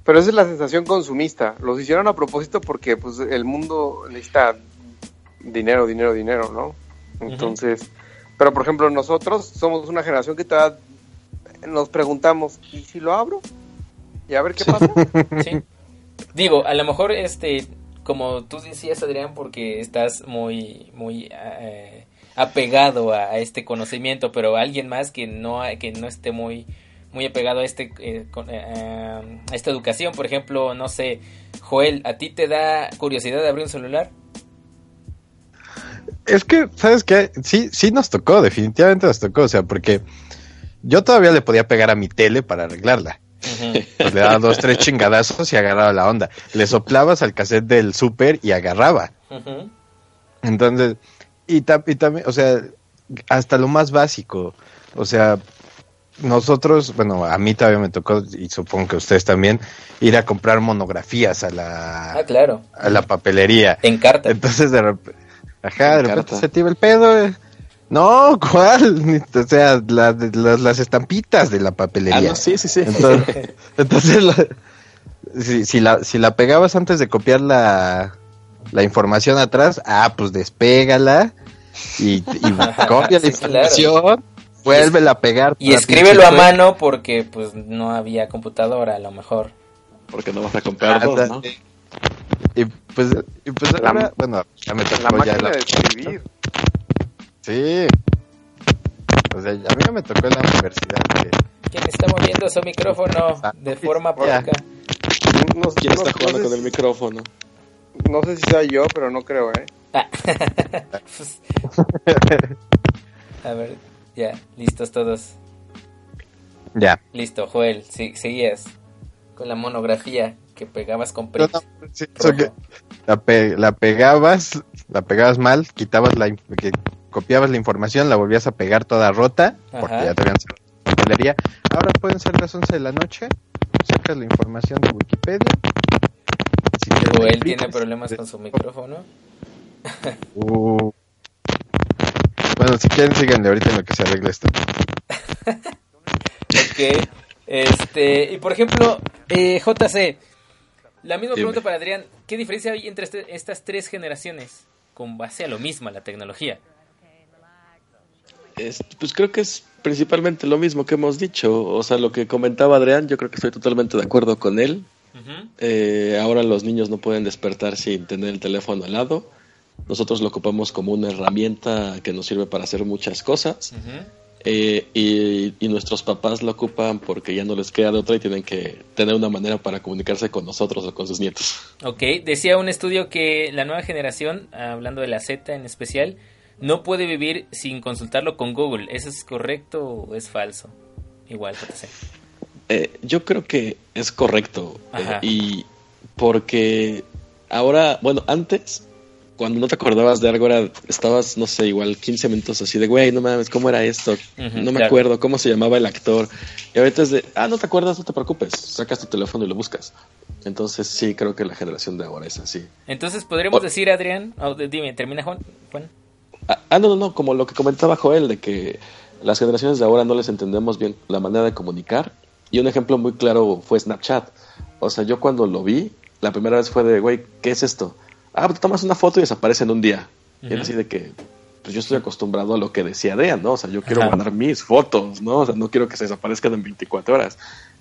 Pero esa es la sensación consumista. Los hicieron a propósito porque pues el mundo necesita dinero, dinero, dinero, ¿no? Entonces, pero por ejemplo nosotros somos una generación que todavía nos preguntamos, ¿y si lo abro? Y a ver qué pasa. Sí. Digo, a lo mejor este, como tú decías Adrián, porque estás muy, muy eh, apegado a, a este conocimiento, pero alguien más que no, que no esté muy, muy apegado a este, eh, con- eh, a esta educación, por ejemplo, no sé, Joel, ¿a ti te da curiosidad de abrir un celular? Es que, ¿sabes qué? Sí, sí nos tocó, definitivamente nos tocó, o sea, porque yo todavía le podía pegar a mi tele para arreglarla. Pues le daba dos, tres chingadazos y agarraba la onda. Le soplabas al cassette del súper y agarraba. Entonces, y, ta- y también, o sea, hasta lo más básico, o sea, nosotros, bueno, a mí todavía me tocó, y supongo que ustedes también, ir a comprar monografías a Ah, la, claro, a la papelería. en carta. Entonces, de repente, ajá, de En repente se iba el pedo. eh. No, ¿cuál? O sea, la- de- las, las estampitas de la papelería. Ah, no, sí, sí, sí. Entonces, entonces la- si, si la, si la pegabas antes de copiar la, la información atrás, ah, pues despégala y, y copia la información, vuélvela a pegar. Y escríbelo a mano porque pues no había computadora a lo mejor. Porque no vas a comprar dos, ¿no? Y pues, y pues La- ahora, bueno, ya me La tocó ya máquina la- de escribir. Sí. O sea, a mí ya me tocó en la universidad que ¿Quién está moviendo su micrófono Ah, de forma ya. poca? No, ¿Quién no- está no jugando sé con el micrófono? No sé si sea yo, pero no creo, ¿eh? Ah. A ver, ya, listos todos. ya. Listo, Joel, si- seguías. Con la monografía que pegabas con No, Prix. no, sí, eso que la, pe- la pegabas, la pegabas mal, quitabas la, que copiabas la información, la volvías a pegar toda rota, porque ya te habían cerrado la papelería. Ahora pueden ser las 11 de la noche, sacas la información de Wikipedia. Si O él tiene problemas con su micrófono. Uh. Bueno, si quieren, síganle ahorita en lo que se arregla esto. Ok. Este, y por ejemplo, eh, JC, la misma Dime. pregunta para Adrián. ¿Qué diferencia hay entre este- estas tres generaciones con base a lo mismo, a la tecnología? Es- pues creo que es principalmente lo mismo que hemos dicho. O sea, lo que comentaba Adrián, yo creo que estoy totalmente de acuerdo con él. Eh, ahora los niños no pueden despertar sin tener el teléfono al lado. Nosotros lo ocupamos como una herramienta que nos sirve para hacer muchas cosas. Ujú. Eh, y, y nuestros papás lo ocupan porque ya no les queda de otra y tienen que tener una manera para comunicarse con nosotros o con sus nietos. Ok, decía un estudio que la nueva generación, hablando de la Z en especial, no puede vivir sin consultarlo con Google. ¿Eso es correcto o es falso? Igual, JC. Eh, yo creo que es correcto. eh, Ajá. y porque ahora, bueno, antes, cuando no te acordabas de algo, era, estabas, no sé, igual 15 minutos así de, güey, no mames, ¿cómo era esto? No me claro. acuerdo, ¿cómo se llamaba el actor? Y ahorita es de, ah, no te acuerdas, no te preocupes, sacas tu teléfono y lo buscas. Entonces sí, creo que la generación de ahora es así. Entonces, ¿podríamos O- decir, Adrián? dime, termina Juan. Juan. Ah, ah, no, no, no, como lo que comentaba Joel, de que las generaciones de ahora no les entendemos bien la manera de comunicar. Y un ejemplo muy claro fue Snapchat. O sea, yo cuando lo vi, la primera vez fue de, güey, ¿qué es esto? Ah, pues tomas una foto y desaparece en un día. Y era así de que, pues yo estoy acostumbrado a lo que decía Dean, ¿no? O sea, yo quiero Ajá. guardar mis fotos, ¿no? O sea, no quiero que se desaparezcan en 24 horas.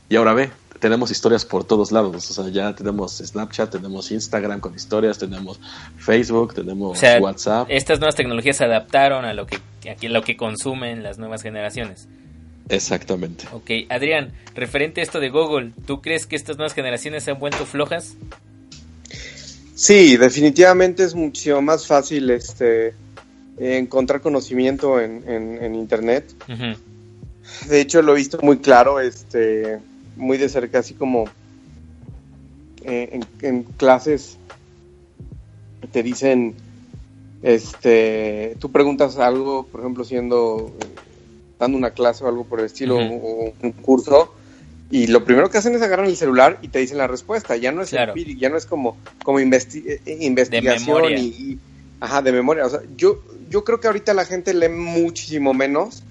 Y ahora ve, tenemos historias por todos lados. O sea, ya tenemos Snapchat, tenemos Instagram con historias, tenemos Facebook, tenemos O sea, WhatsApp. estas nuevas tecnologías se adaptaron a lo que, a lo que consumen las nuevas generaciones. Exactamente. Ok, Adrián, referente a esto de Google, ¿tú crees que estas nuevas generaciones se han vuelto flojas? Sí, definitivamente es mucho más fácil este encontrar conocimiento en, en- en internet. De hecho, lo he visto muy claro, este, muy de cerca, así como eh, en, en clases te dicen, este, tú preguntas algo, por ejemplo, siendo dando una clase o algo por el estilo o un curso y lo primero que hacen es agarrar el celular y te dicen la respuesta. Ya no es Claro. empírico, ya no es como como investi- eh, investigación memoria. y, y- ajá de memoria. O sea, yo yo creo que ahorita la gente lee muchísimo menos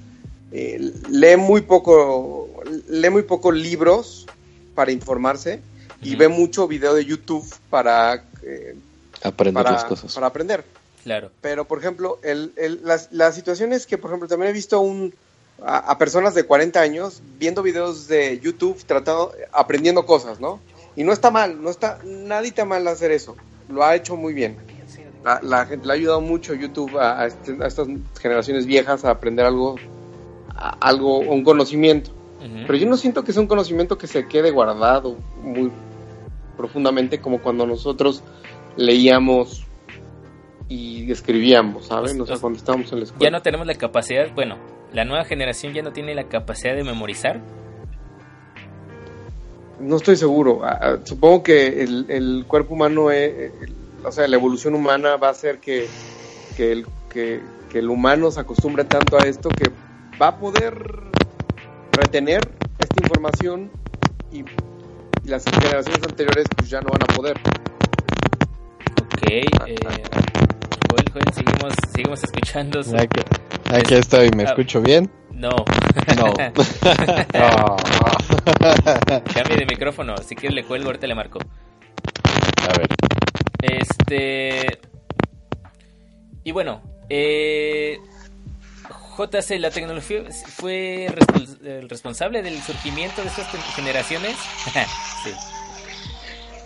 eh, lee muy poco lee muy poco libros para informarse y ve mucho video de YouTube para eh, Aprender para, las cosas. para aprender Claro. pero por ejemplo el, el- las, las situaciones que por ejemplo también he visto un a, a personas de 40 años viendo videos de YouTube tratando aprendiendo cosas no y no está mal no está nadita mal hacer eso lo ha hecho muy bien la, la gente le ha ayudado mucho YouTube a, a este- a estas generaciones viejas a aprender algo algo un conocimiento Ujú. pero yo no siento que sea un conocimiento que se quede guardado muy profundamente como cuando nosotros leíamos y escribíamos, ¿saben? O sea, Pues, cuando estábamos en la Ya escuela. no tenemos la capacidad, bueno, la nueva generación ya no tiene la capacidad de memorizar. No estoy seguro. Ah, ah, supongo que el, el cuerpo humano, eh, el- o sea, la evolución humana va a hacer que, que, el, que, que el humano se acostumbre tanto a esto que va a poder retener esta información y, las generaciones anteriores pues ya no van a poder. Ok, eh, Joel, Joel, seguimos, seguimos escuchando. su- Aquí, aquí estoy, ¿me Ah. escucho bien? No. No. Ah. Cambie de micrófono, si quieres le cuelgo, ahorita le marco. A ver. Este. Y bueno, eh, JC, ¿la tecnología fue el responsable del surgimiento de estas generaciones? sí,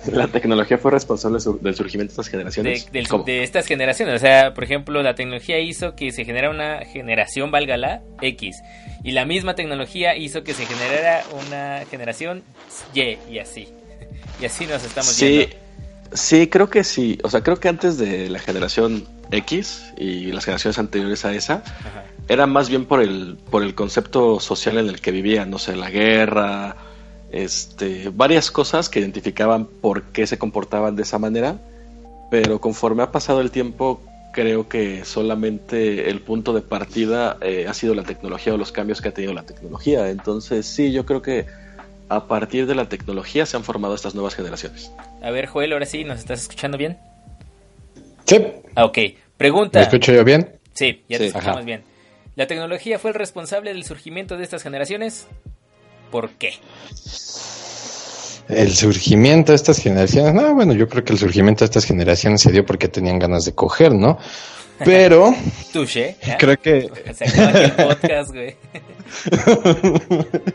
La tecnología fue responsable su- del surgimiento de estas de, generaciones. de estas generaciones. O sea, por ejemplo, la tecnología hizo que se generara una generación, válgala, X. Y la misma tecnología hizo que se generara una generación Y y así. Y así nos estamos Sí, yendo. sí, creo que sí. O sea, creo que antes de la generación X y las generaciones anteriores a esa, Ajá. era más bien por el, por el concepto social en el que vivían, no sé, la guerra, este, varias cosas que identificaban por qué se comportaban de esa manera, pero conforme ha pasado el tiempo, creo que solamente el punto de partida eh, ha sido la tecnología o los cambios que ha tenido la tecnología. Entonces, sí, yo creo que a partir de la tecnología se han formado estas nuevas generaciones. A ver, Joel, ahora sí, ¿nos estás escuchando bien? Sí, Ah, ok. Pregunta. ¿me escucho yo bien? Sí, ya te escuchamos ajá. bien. ¿La tecnología fue el responsable del surgimiento de estas generaciones? ¿Por qué? El surgimiento de estas generaciones, no, bueno, yo creo que el surgimiento de estas generaciones se dio porque tenían ganas de coger, ¿no? Pero Touché. ¿ya? creo que Se acaba aquí el podcast, güey.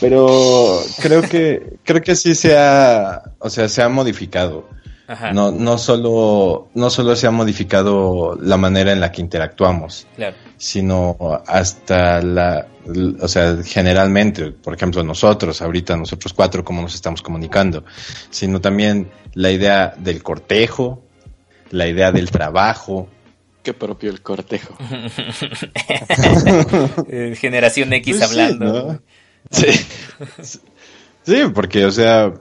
Pero creo que creo que sí se ha, o sea, se ha modificado. Ajá. No no solo no solo se ha modificado la manera en la que interactuamos, Claro. sino hasta la o sea, generalmente, por ejemplo, nosotros ahorita nosotros cuatro cómo nos estamos comunicando, sino también la idea del cortejo, la idea del trabajo, Qué propio el cortejo. Eh, Generación X Pues sí, hablando. ¿no? Sí. Sí, porque, o sea,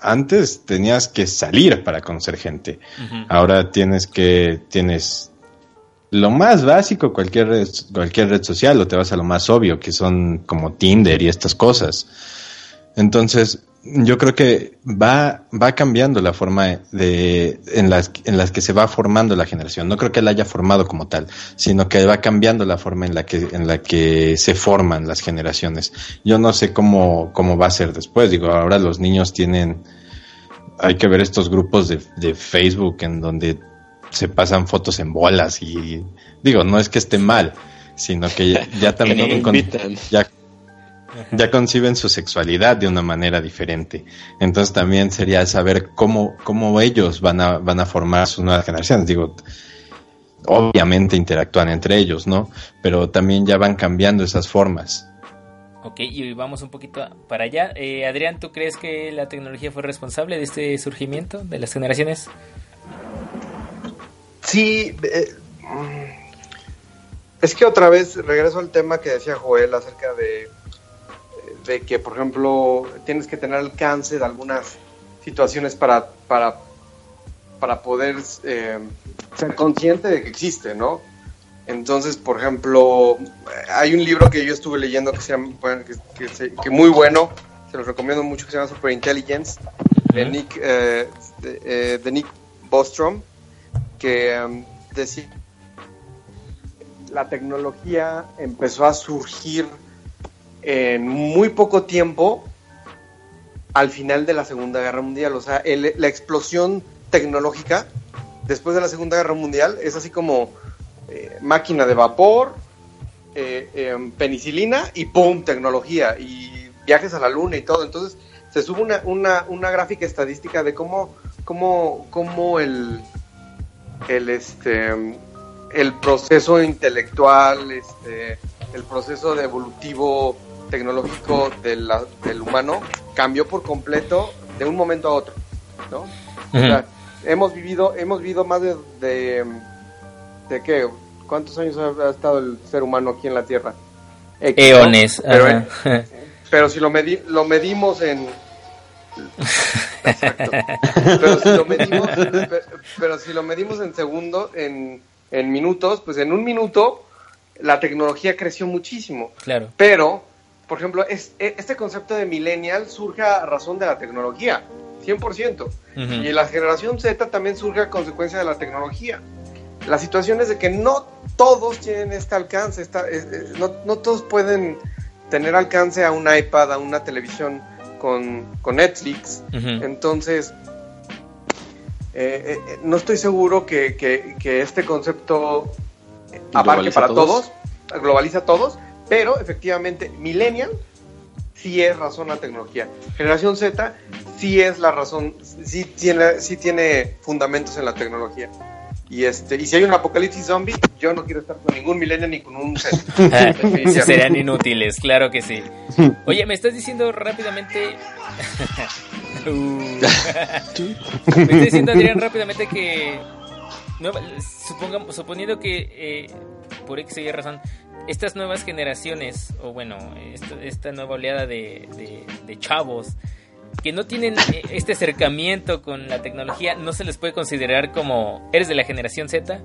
antes tenías que salir para conocer gente. Ahora tienes que, tienes lo más básico, cualquier red, cualquier red social, o te vas a lo más obvio, que son como Tinder y estas cosas. Entonces, yo creo que va, va cambiando la forma de, en las, en las que se va formando la generación. No creo que la haya formado como tal, sino que va cambiando la forma en la que, en la que se forman las generaciones. Yo no sé cómo, cómo va a ser después. Digo, ahora los niños tienen, hay que ver estos grupos de, de Facebook en donde se pasan fotos en bolas y digo, no es que esté mal, sino que ya, ya Que no también con- ya, ya conciben su sexualidad de una manera diferente. Entonces también sería saber cómo, cómo ellos van a, van a formar sus nuevas generaciones. Digo, obviamente interactúan entre ellos, ¿no? Pero también ya van cambiando esas formas. Ok, y vamos un poquito para allá. Eh, Adrián, ¿tú crees que la tecnología fue responsable de este surgimiento de las generaciones? Sí, eh, mm, es que otra vez regreso al tema que decía Joel acerca de, de que, por ejemplo, tienes que tener alcance de algunas situaciones para, para, para poder eh, ser consciente de que existe, ¿no? Entonces, por ejemplo, hay un libro que yo estuve leyendo que se llama, que, que se- que muy bueno, se los recomiendo mucho, que se llama Superintelligence, de. Nick, eh, de, eh, de Nick Bostrom, que um, decía la tecnología empezó a surgir en muy poco tiempo al final de la Segunda Guerra Mundial. O sea, el- la explosión tecnológica después de la Segunda Guerra Mundial es así como eh, máquina de vapor, eh, em, penicilina y ¡pum! tecnología y viajes a la luna y todo. Entonces se sube una, una, una gráfica estadística de cómo, cómo, cómo el, el, este, el proceso intelectual, este, el proceso evolutivo tecnológico de la- del humano cambió por completo de un momento a otro, ¿no? O sea, hemos vivido, hemos vivido más de, de, de qué, ¿cuántos años ha, ha estado el ser humano aquí en la Tierra? X, ¿no? Eones. Pero, si lo, medi- lo medimos en... Exacto. Pero si lo medimos, pe- pero si lo medimos en segundos, en, en minutos, pues en un minuto la tecnología creció muchísimo. claro. Pero, por ejemplo, es, e- este concepto de millennial surge a razón de la tecnología, 100%. Ujú. Y la generación Z también surge a consecuencia de la tecnología. La situación es de que no todos tienen este alcance, esta- es- es- no, no todos pueden tener alcance a un iPad, a una televisión con, con Netflix. Entonces, eh, eh, no estoy seguro que, que- que este concepto abarque ¿Globaliza para todos, globaliza a todos, pero efectivamente, Millennial sí es razón la tecnología. Generación Z sí es la razón, sí tiene, sí tiene fundamentos en la tecnología. Y este, y si hay un apocalipsis zombie, yo no quiero estar con ningún millennial ni con un Z. Ah. Serían inútiles, claro que sí. Oye, me estás diciendo rápidamente. Uh. me estás diciendo, Adrián, rápidamente que. no, supongamos, suponiendo que eh, por X y razón estas nuevas generaciones, o bueno, esta, esta nueva oleada de, de- de chavos que no tienen eh, este acercamiento con la tecnología, ¿no se les puede considerar como eres de la generación Z?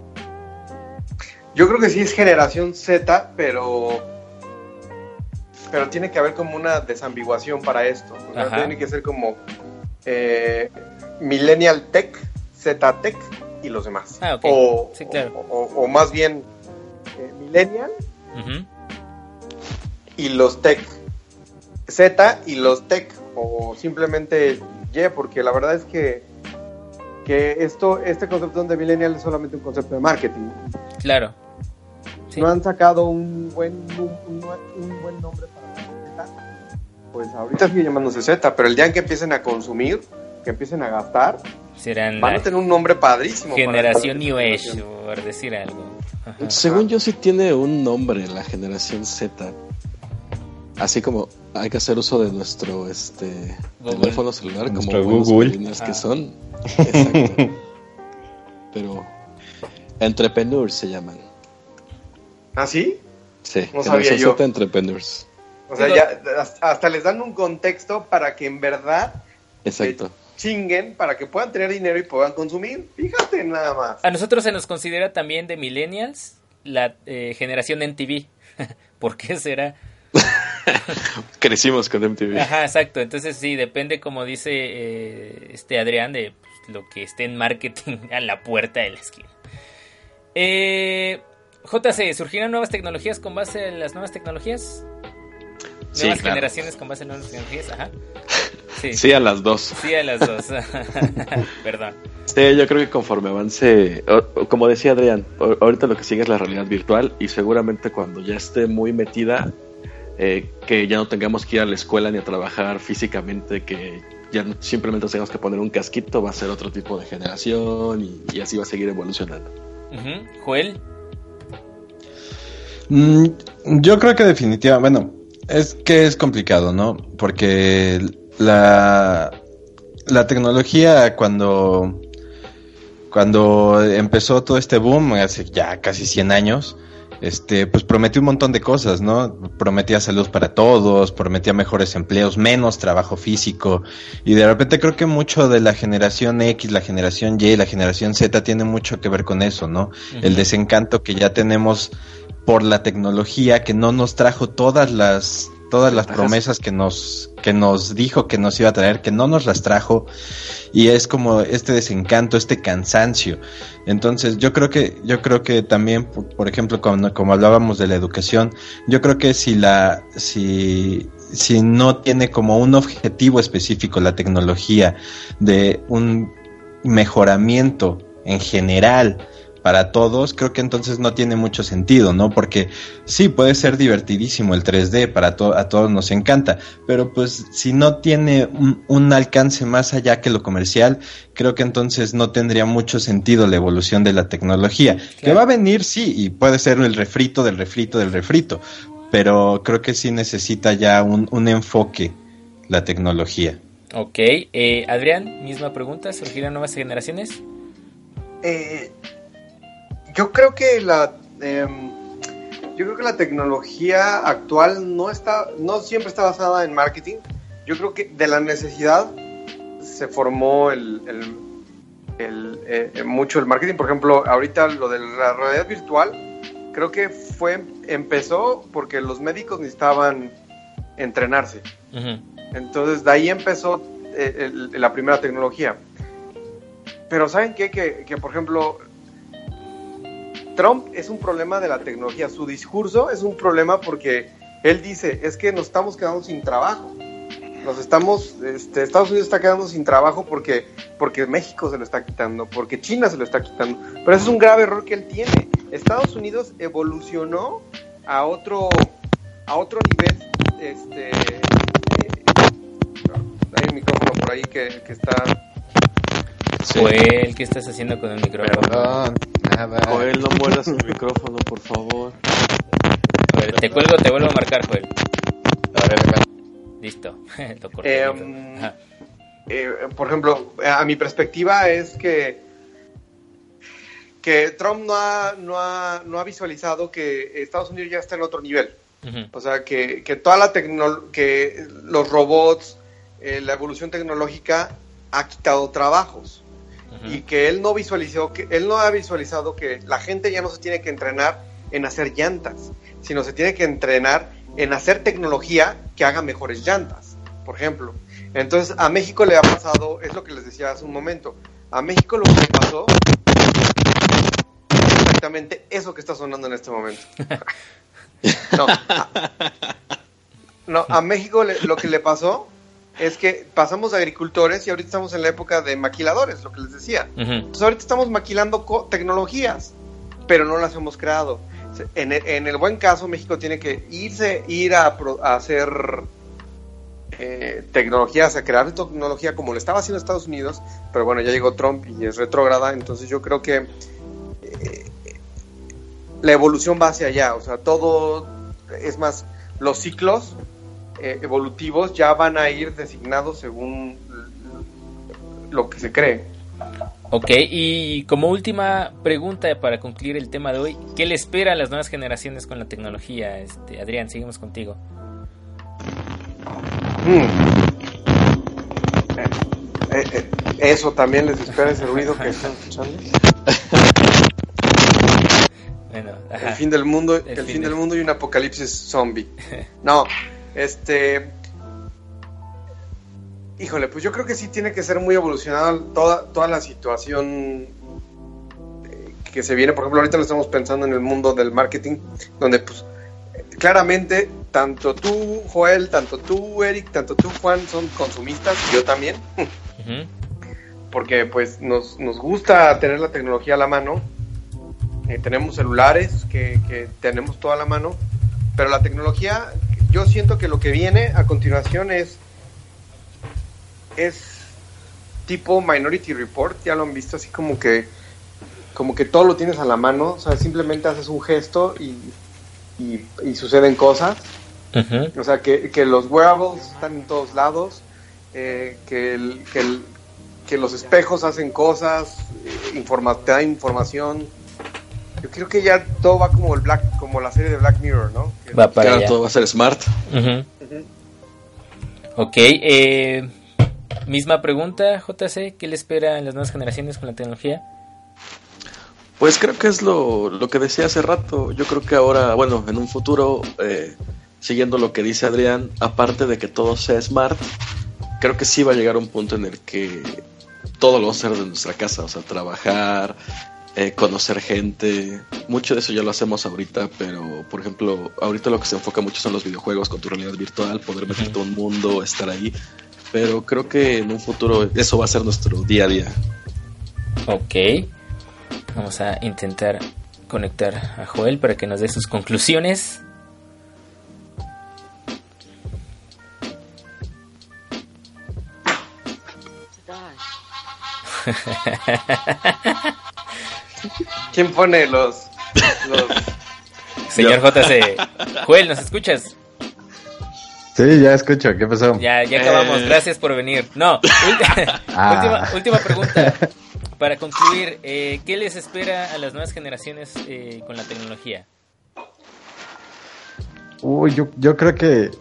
Yo creo que sí es generación Z, pero pero tiene que haber como una desambiguación para esto. O sea, Ajá. tiene que ser como eh, Millennial Tech, Z Tech y los demás. Ah, ok. o, Sí, claro. o, o- o más bien eh, Millennial Y los Tech. Z y los Tech, o simplemente Y, porque la verdad es que, que esto, este concepto de Millennial es solamente un concepto de marketing. Claro. Sí. no han sacado un buen, un, un- un buen nombre para la Z, pues ahorita sigue llamándose Z, pero el día en que empiecen a consumir, que empiecen a gastar, Serán van a tener un nombre padrísimo. generación New Age, por decir algo. Ajá. Según yo sí tiene un nombre la generación Z. Así como hay que hacer uso de nuestro este Google. teléfono celular como Nuestro buenos Google. Ah. que son. Exacto. Pero entrepreneurs se llaman. ¿Ah, sí? Sí, No generación sabía yo. Z entrepreneurs. O sea, ya hasta- hasta les dan un contexto para que en verdad Exacto. Chinguen, para que puedan tener dinero y puedan consumir. Fíjate nada más. A nosotros se nos considera también de millennials la eh, generación NTV. ¿Por qué será? Crecimos con MTV. Ajá, exacto. Entonces sí, depende, como dice eh, este Adrián, de pues, lo que esté en marketing a la puerta de la esquina. Eh, JC, ¿surgirán nuevas tecnologías con base en las nuevas tecnologías? Sí, Nuevas claro. generaciones con base en nuevas tecnologías, ajá. Sí, sí, Sí, a las dos. a las dos. Perdón. Sí, yo creo que conforme avance, o- o como decía Adrián, o- ahorita lo que sigue es la realidad virtual y seguramente cuando ya esté muy metida, eh, que ya no tengamos que ir a la escuela ni a trabajar físicamente, que ya simplemente tengamos que poner un casquito, va a ser otro tipo de generación y, y así va a seguir evolucionando. Joel, Mm, yo creo que definitivamente, bueno, es que es complicado, ¿no? Porque la, la tecnología cuando, cuando empezó todo este boom, hace ya casi 100 años, este, pues prometió un montón de cosas, ¿no? Prometía salud para todos, prometía mejores empleos, menos trabajo físico, y de repente creo que mucho de la generación X, la generación Y, la generación Z tiene mucho que ver con eso, ¿no? El desencanto que ya tenemos por la tecnología que no nos trajo todas las todas las promesas que nos que nos dijo que nos iba a traer, que no nos las trajo y es como este desencanto, este cansancio. Entonces, yo creo que yo creo que también por, por ejemplo, como, como hablábamos de la educación, yo creo que si la si si no tiene como un objetivo específico la tecnología de un mejoramiento en general para todos, creo que entonces no tiene mucho sentido, ¿no? Porque sí, puede ser divertidísimo el 3D, para to- a todos nos encanta, pero pues si no tiene un, un alcance más allá que lo comercial, creo que entonces no tendría mucho sentido la evolución de la tecnología. Que va a venir, sí, y puede ser el refrito del refrito del refrito, pero creo que sí necesita ya un, un enfoque la tecnología. ok. Eh, Adrián, misma pregunta, ¿surgirán nuevas generaciones? Eh, yo creo que la em, yo creo que la tecnología actual no está no siempre está basada en marketing yo creo que de la necesidad se formó el, el- el, eh, mucho el marketing por ejemplo ahorita lo de la realidad virtual creo que fue empezó porque los médicos necesitaban entrenarse entonces de ahí empezó eh, el- la primera tecnología. Pero ¿saben qué? Que, que, por ejemplo, Trump es un problema de la tecnología. Su discurso es un problema porque él dice, es que nos estamos quedando sin trabajo. Nos estamos, este, Estados Unidos está quedando sin trabajo porque, porque México se lo está quitando, porque China se lo está quitando. Pero ese es un grave error que él tiene. Estados Unidos evolucionó a otro, a otro nivel. Este, eh, hay un micrófono por ahí que, que está. Joel, ¿qué estás haciendo con el micrófono? Perdón, nada. Joel, no mueras el micrófono, por favor. A ver, te cuelgo, te vuelvo a marcar, Joel. A ver, acá. Listo, lo corté. Ajá. eh, por ejemplo, a mi perspectiva es que que Trump no ha, no, ha, no ha visualizado que Estados Unidos ya está en otro nivel. O sea, que, que toda la tecno que los robots, eh, la evolución tecnológica ha quitado trabajos. Y que él no visualizó que él no ha visualizado que la gente ya no se tiene que entrenar en hacer llantas, sino se tiene que entrenar en hacer tecnología que haga mejores llantas, por ejemplo. Entonces, a México le ha pasado, es lo que les decía hace un momento, a México lo que le pasó es exactamente eso que está sonando en este momento. No, a, no, a México le- lo que le pasó es que pasamos de agricultores y ahorita estamos en la época de maquiladores, lo que les decía. Entonces ahorita estamos maquilando co- tecnologías, pero no las hemos creado. Se- En el, en el buen caso, México tiene que irse, ir a, pro- a hacer eh, tecnologías, a crear tecnología como lo estaba haciendo Estados Unidos, pero bueno, ya llegó Trump y es retrógrada, entonces yo creo que eh, la evolución va hacia allá, o sea, todo, es más, los ciclos eh, evolutivos ya van a ir designados según lo que se cree. Ok, y como última pregunta para concluir el tema de hoy, ¿qué le espera a las nuevas generaciones con la tecnología? Este, Adrián, seguimos contigo. Mm. Eh, eh, eso también les espera ese ruido que están escuchando. Bueno, El fin del mundo, El el, fin fin del del- mundo y un apocalipsis zombie. No, este Híjole, pues yo creo que sí tiene que ser muy evolucionada toda, toda la situación eh, que se viene. Por ejemplo, ahorita lo estamos pensando en el mundo del marketing, donde pues claramente tanto tú, Joel, tanto tú, Eric, tanto tú, Juan, son consumistas, yo también. Porque pues nos, nos gusta tener la tecnología a la mano. Eh, tenemos celulares que, que tenemos toda a la mano, pero la tecnología, yo siento que lo que viene a continuación es es tipo Minority Report, ya lo han visto así como que como que todo lo tienes a la mano, o sea, simplemente haces un gesto y, y, y suceden cosas. O sea, que, que los wearables están en todos lados, eh, que, el- que, el- que los espejos hacen cosas, eh, informa- te dan información. Yo creo que ya todo va como el Black, como la serie de Black Mirror, ¿no? Que- Va para Ya allá. todo va a ser smart. Ujú. Ok, eh, misma pregunta, JC, ¿qué le espera a las nuevas generaciones con la tecnología? Pues creo que es lo, lo que decía hace rato. Yo creo que ahora, bueno, en un futuro, eh, siguiendo lo que dice Adrián, aparte de que todo sea smart, creo que sí va a llegar un punto en el que todo lo vamos a hacer de nuestra casa, o sea, trabajar, eh, conocer gente. Mucho de eso ya lo hacemos ahorita, pero por ejemplo, ahorita lo que se enfoca mucho son los videojuegos con tu realidad virtual, poder meterte a un mundo, estar ahí. Pero creo que en un futuro eso va a ser nuestro día a día. Ok, vamos a intentar conectar a Joel para que nos dé sus conclusiones. ¿Quién pone los, los Señor JC, Joel, ¿nos escuchas? Sí, ya escucho, ¿qué pasó? Ya, ya acabamos, Eh. gracias por venir. No, Ah. última, última pregunta. Para concluir, eh, ¿qué les espera a las nuevas generaciones eh, con la tecnología? Uy, yo, yo creo que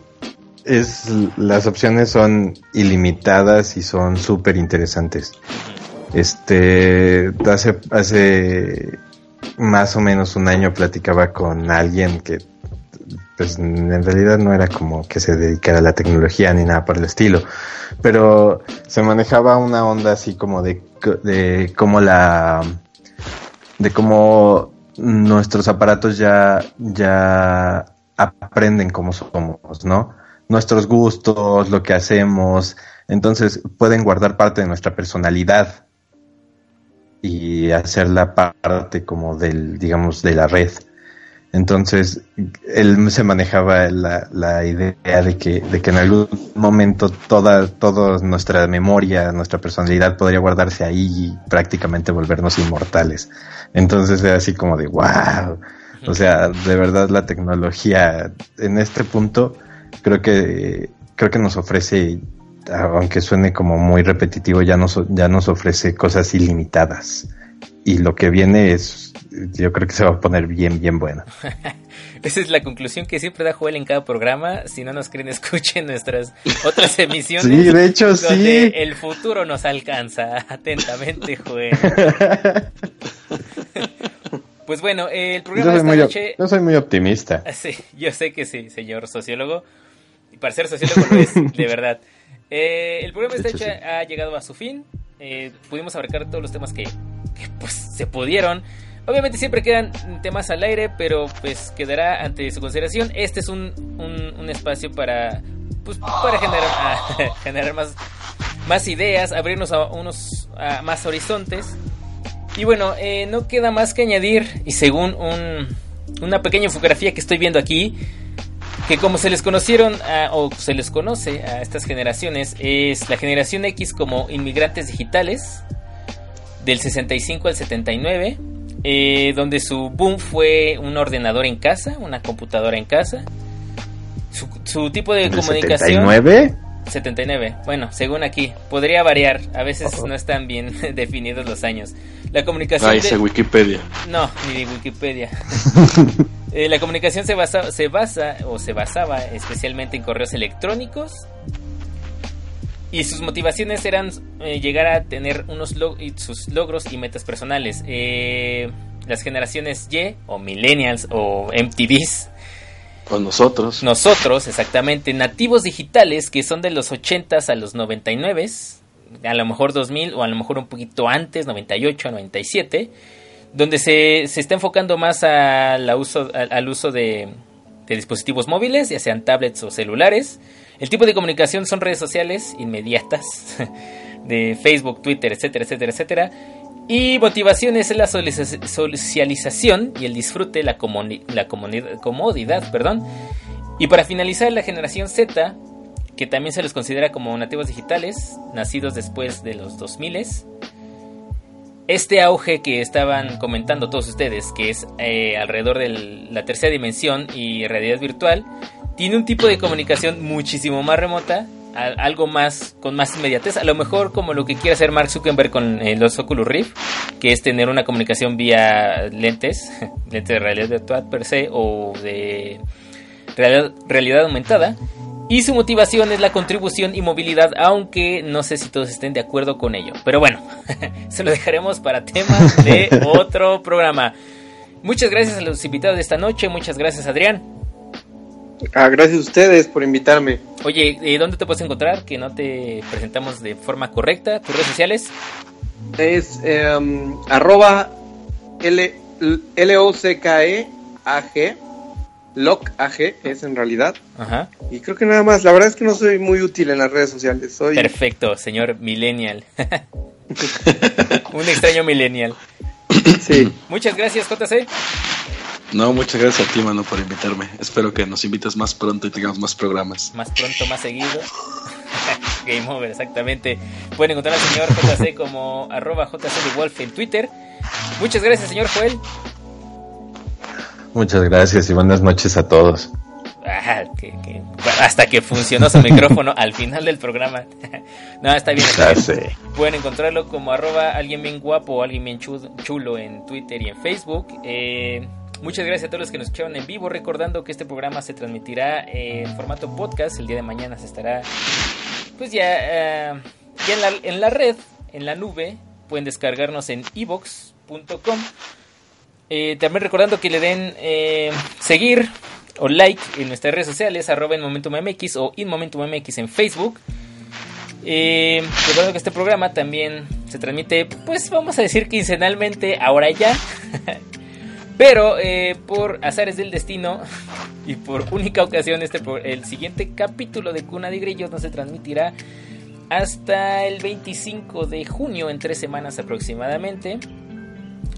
es las opciones son ilimitadas y son súper interesantes. Este, hace, hace más o menos un año platicaba con alguien que, pues en realidad no era como que se dedicara a la tecnología ni nada por el estilo, pero se manejaba una onda así como de, de cómo la, de cómo nuestros aparatos ya, ya aprenden cómo somos, ¿no? Nuestros gustos, lo que hacemos, entonces pueden guardar parte de nuestra personalidad y hacerla parte como del, digamos, de la red. Entonces, él se manejaba la, la idea de que, de que en algún momento toda, toda nuestra memoria, nuestra personalidad podría guardarse ahí y prácticamente volvernos inmortales. Entonces era así como de wow. O sea, de verdad la tecnología en este punto creo que creo que nos ofrece aunque suene como muy repetitivo ya nos ya nos ofrece cosas ilimitadas y lo que viene es, yo creo que se va a poner bien, bien bueno. Esa es la conclusión que siempre da Joel en cada programa. Si no nos creen, escuchen nuestras otras emisiones. Sí, de hecho, donde sí. El futuro nos alcanza. Atentamente, Joel. pues bueno, el Yo programa de esta muy, noche. yo soy muy optimista. Sí, yo sé que sí, señor sociólogo. Y para ser sociólogo lo es, de verdad. Eh, el programa de hecho, noche ha llegado a su fin. Eh, pudimos abarcar todos los temas que, que, pues se pudieron. Obviamente siempre quedan temas al aire, pero pues quedará ante su consideración. Este es un, un, un espacio para pues para generar, ah, generar más, más ideas, abrirnos a unos a más horizontes. Y bueno, eh, no queda más que añadir, y según un, una pequeña infografía que estoy viendo aquí, que como se les conocieron a- o se les conoce a estas generaciones, es la generación X como inmigrantes digitales, del 65 al 79, eh, donde su boom fue un ordenador en casa, una computadora en casa. Su, su tipo de ¿El comunicación... 79? 79. Bueno, según aquí, podría variar. A veces no están bien definidos los años. La comunicación. Ah, de- Wikipedia. No, ni de Wikipedia. Eh, la comunicación se basa, se basa o se basaba especialmente en correos electrónicos. Y sus motivaciones eran eh, llegar a tener unos log- sus logros y metas personales. Eh, las generaciones Y o millennials o MTVs Con nosotros. nosotros, exactamente, nativos digitales que son de los 80s a los 99, a lo mejor 2000 o a lo mejor un poquito antes, 98 a 97, donde se, se está enfocando más uso, al, uso de, dispositivos móviles, ya sean tablets o celulares. El tipo de comunicación son redes sociales inmediatas, de Facebook, Twitter, etcétera, etcétera, etcétera. Y motivaciones es la socialización y el disfrute, la, la comodidad, perdón. Y para finalizar, la generación Z, que también se les considera como nativos digitales, nacidos después de los 2000 este auge que estaban comentando todos ustedes, que es eh, alrededor de la tercera dimensión y realidad virtual, tiene un tipo de comunicación muchísimo más remota, algo más con más inmediatez, a lo mejor como lo que quiere hacer Mark Zuckerberg con eh, los Oculus Rift, que es tener una comunicación vía lentes, lentes de realidad virtual per se o de realidad aumentada. Y su motivación es la contribución y movilidad, aunque no sé si todos estén de acuerdo con ello. Pero bueno, se lo dejaremos para temas de otro programa. Muchas gracias a los invitados de esta noche, muchas gracias Adrián. Ah, gracias a ustedes por invitarme. Oye, ¿eh, ¿dónde te puedes encontrar? Que no te presentamos de forma correcta. ¿Tus redes sociales? Es em, arroba L, L-O-C-K-E A-G. Loc AG es en realidad. Ajá. Y creo que nada más. La verdad es que no soy muy útil en las redes sociales. Soy. Perfecto, señor millennial. Un extraño millennial. Sí. Muchas gracias, JC. No, muchas gracias a ti, mano, por invitarme. Espero que nos invites más pronto y tengamos más programas. Más pronto, más seguido. Game over, exactamente. Pueden encontrar al señor JC como arroba JC de Wolf en Twitter. Muchas gracias, señor Joel. Muchas gracias y buenas noches a todos. Ah, que- que- hasta que funcionó su micrófono al final del programa. no, está bien. está. Pueden encontrarlo como arroba alguien bien guapo o alguien bien chu- chulo en Twitter y en Facebook. Eh, muchas gracias a todos los que nos escucharon en vivo. Recordando que este programa se transmitirá eh, en formato podcast. El día de mañana se estará, pues ya, eh, ya en, la, en la red, en la nube. Pueden descargarnos en evox.com. Eh, también recordando que le den eh, seguir o like en nuestras redes sociales, arroba en Momentum MX o in Momentum MX en Facebook. Eh, recuerdo que este programa también se transmite, pues vamos a decir quincenalmente, ahora ya. Pero eh, por azares del destino y por única ocasión, este el siguiente capítulo de Cuna de Grillos no se transmitirá hasta el 25 de junio, en tres semanas aproximadamente.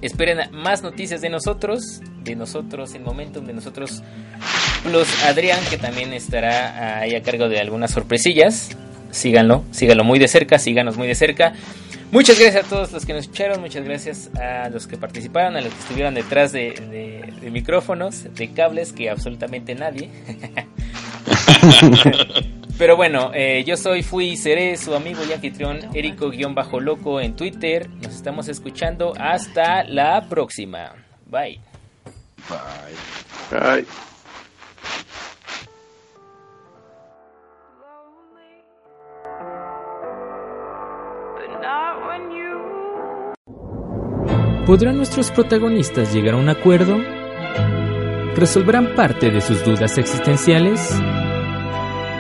Esperen más noticias de nosotros, de nosotros en Momentum, de nosotros plus Adrián, que también estará ahí a cargo de algunas sorpresillas. Síganlo, síganlo muy de cerca, síganos muy de cerca. Muchas gracias a todos los que nos escucharon, muchas gracias a los que participaron, a los que estuvieron detrás de, de- de micrófonos, de cables, que absolutamente nadie. Pero bueno, eh, yo soy, fui y seré su amigo y anfitrión Erico-Loco en Twitter. Nos estamos escuchando. Hasta la próxima. Bye. Bye. You ¿Podrán nuestros protagonistas llegar a un acuerdo? ¿Resolverán parte de sus dudas existenciales?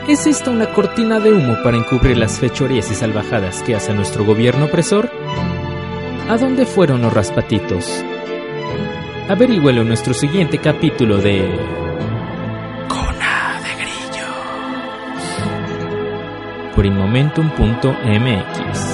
¿Es esta una cortina de humo para encubrir las fechorías y salvajadas que hace nuestro gobierno opresor? ¿A dónde fueron los raspatitos? Averígüelo en nuestro siguiente capítulo de... Cona de Grillos. Por inmomentum.mx.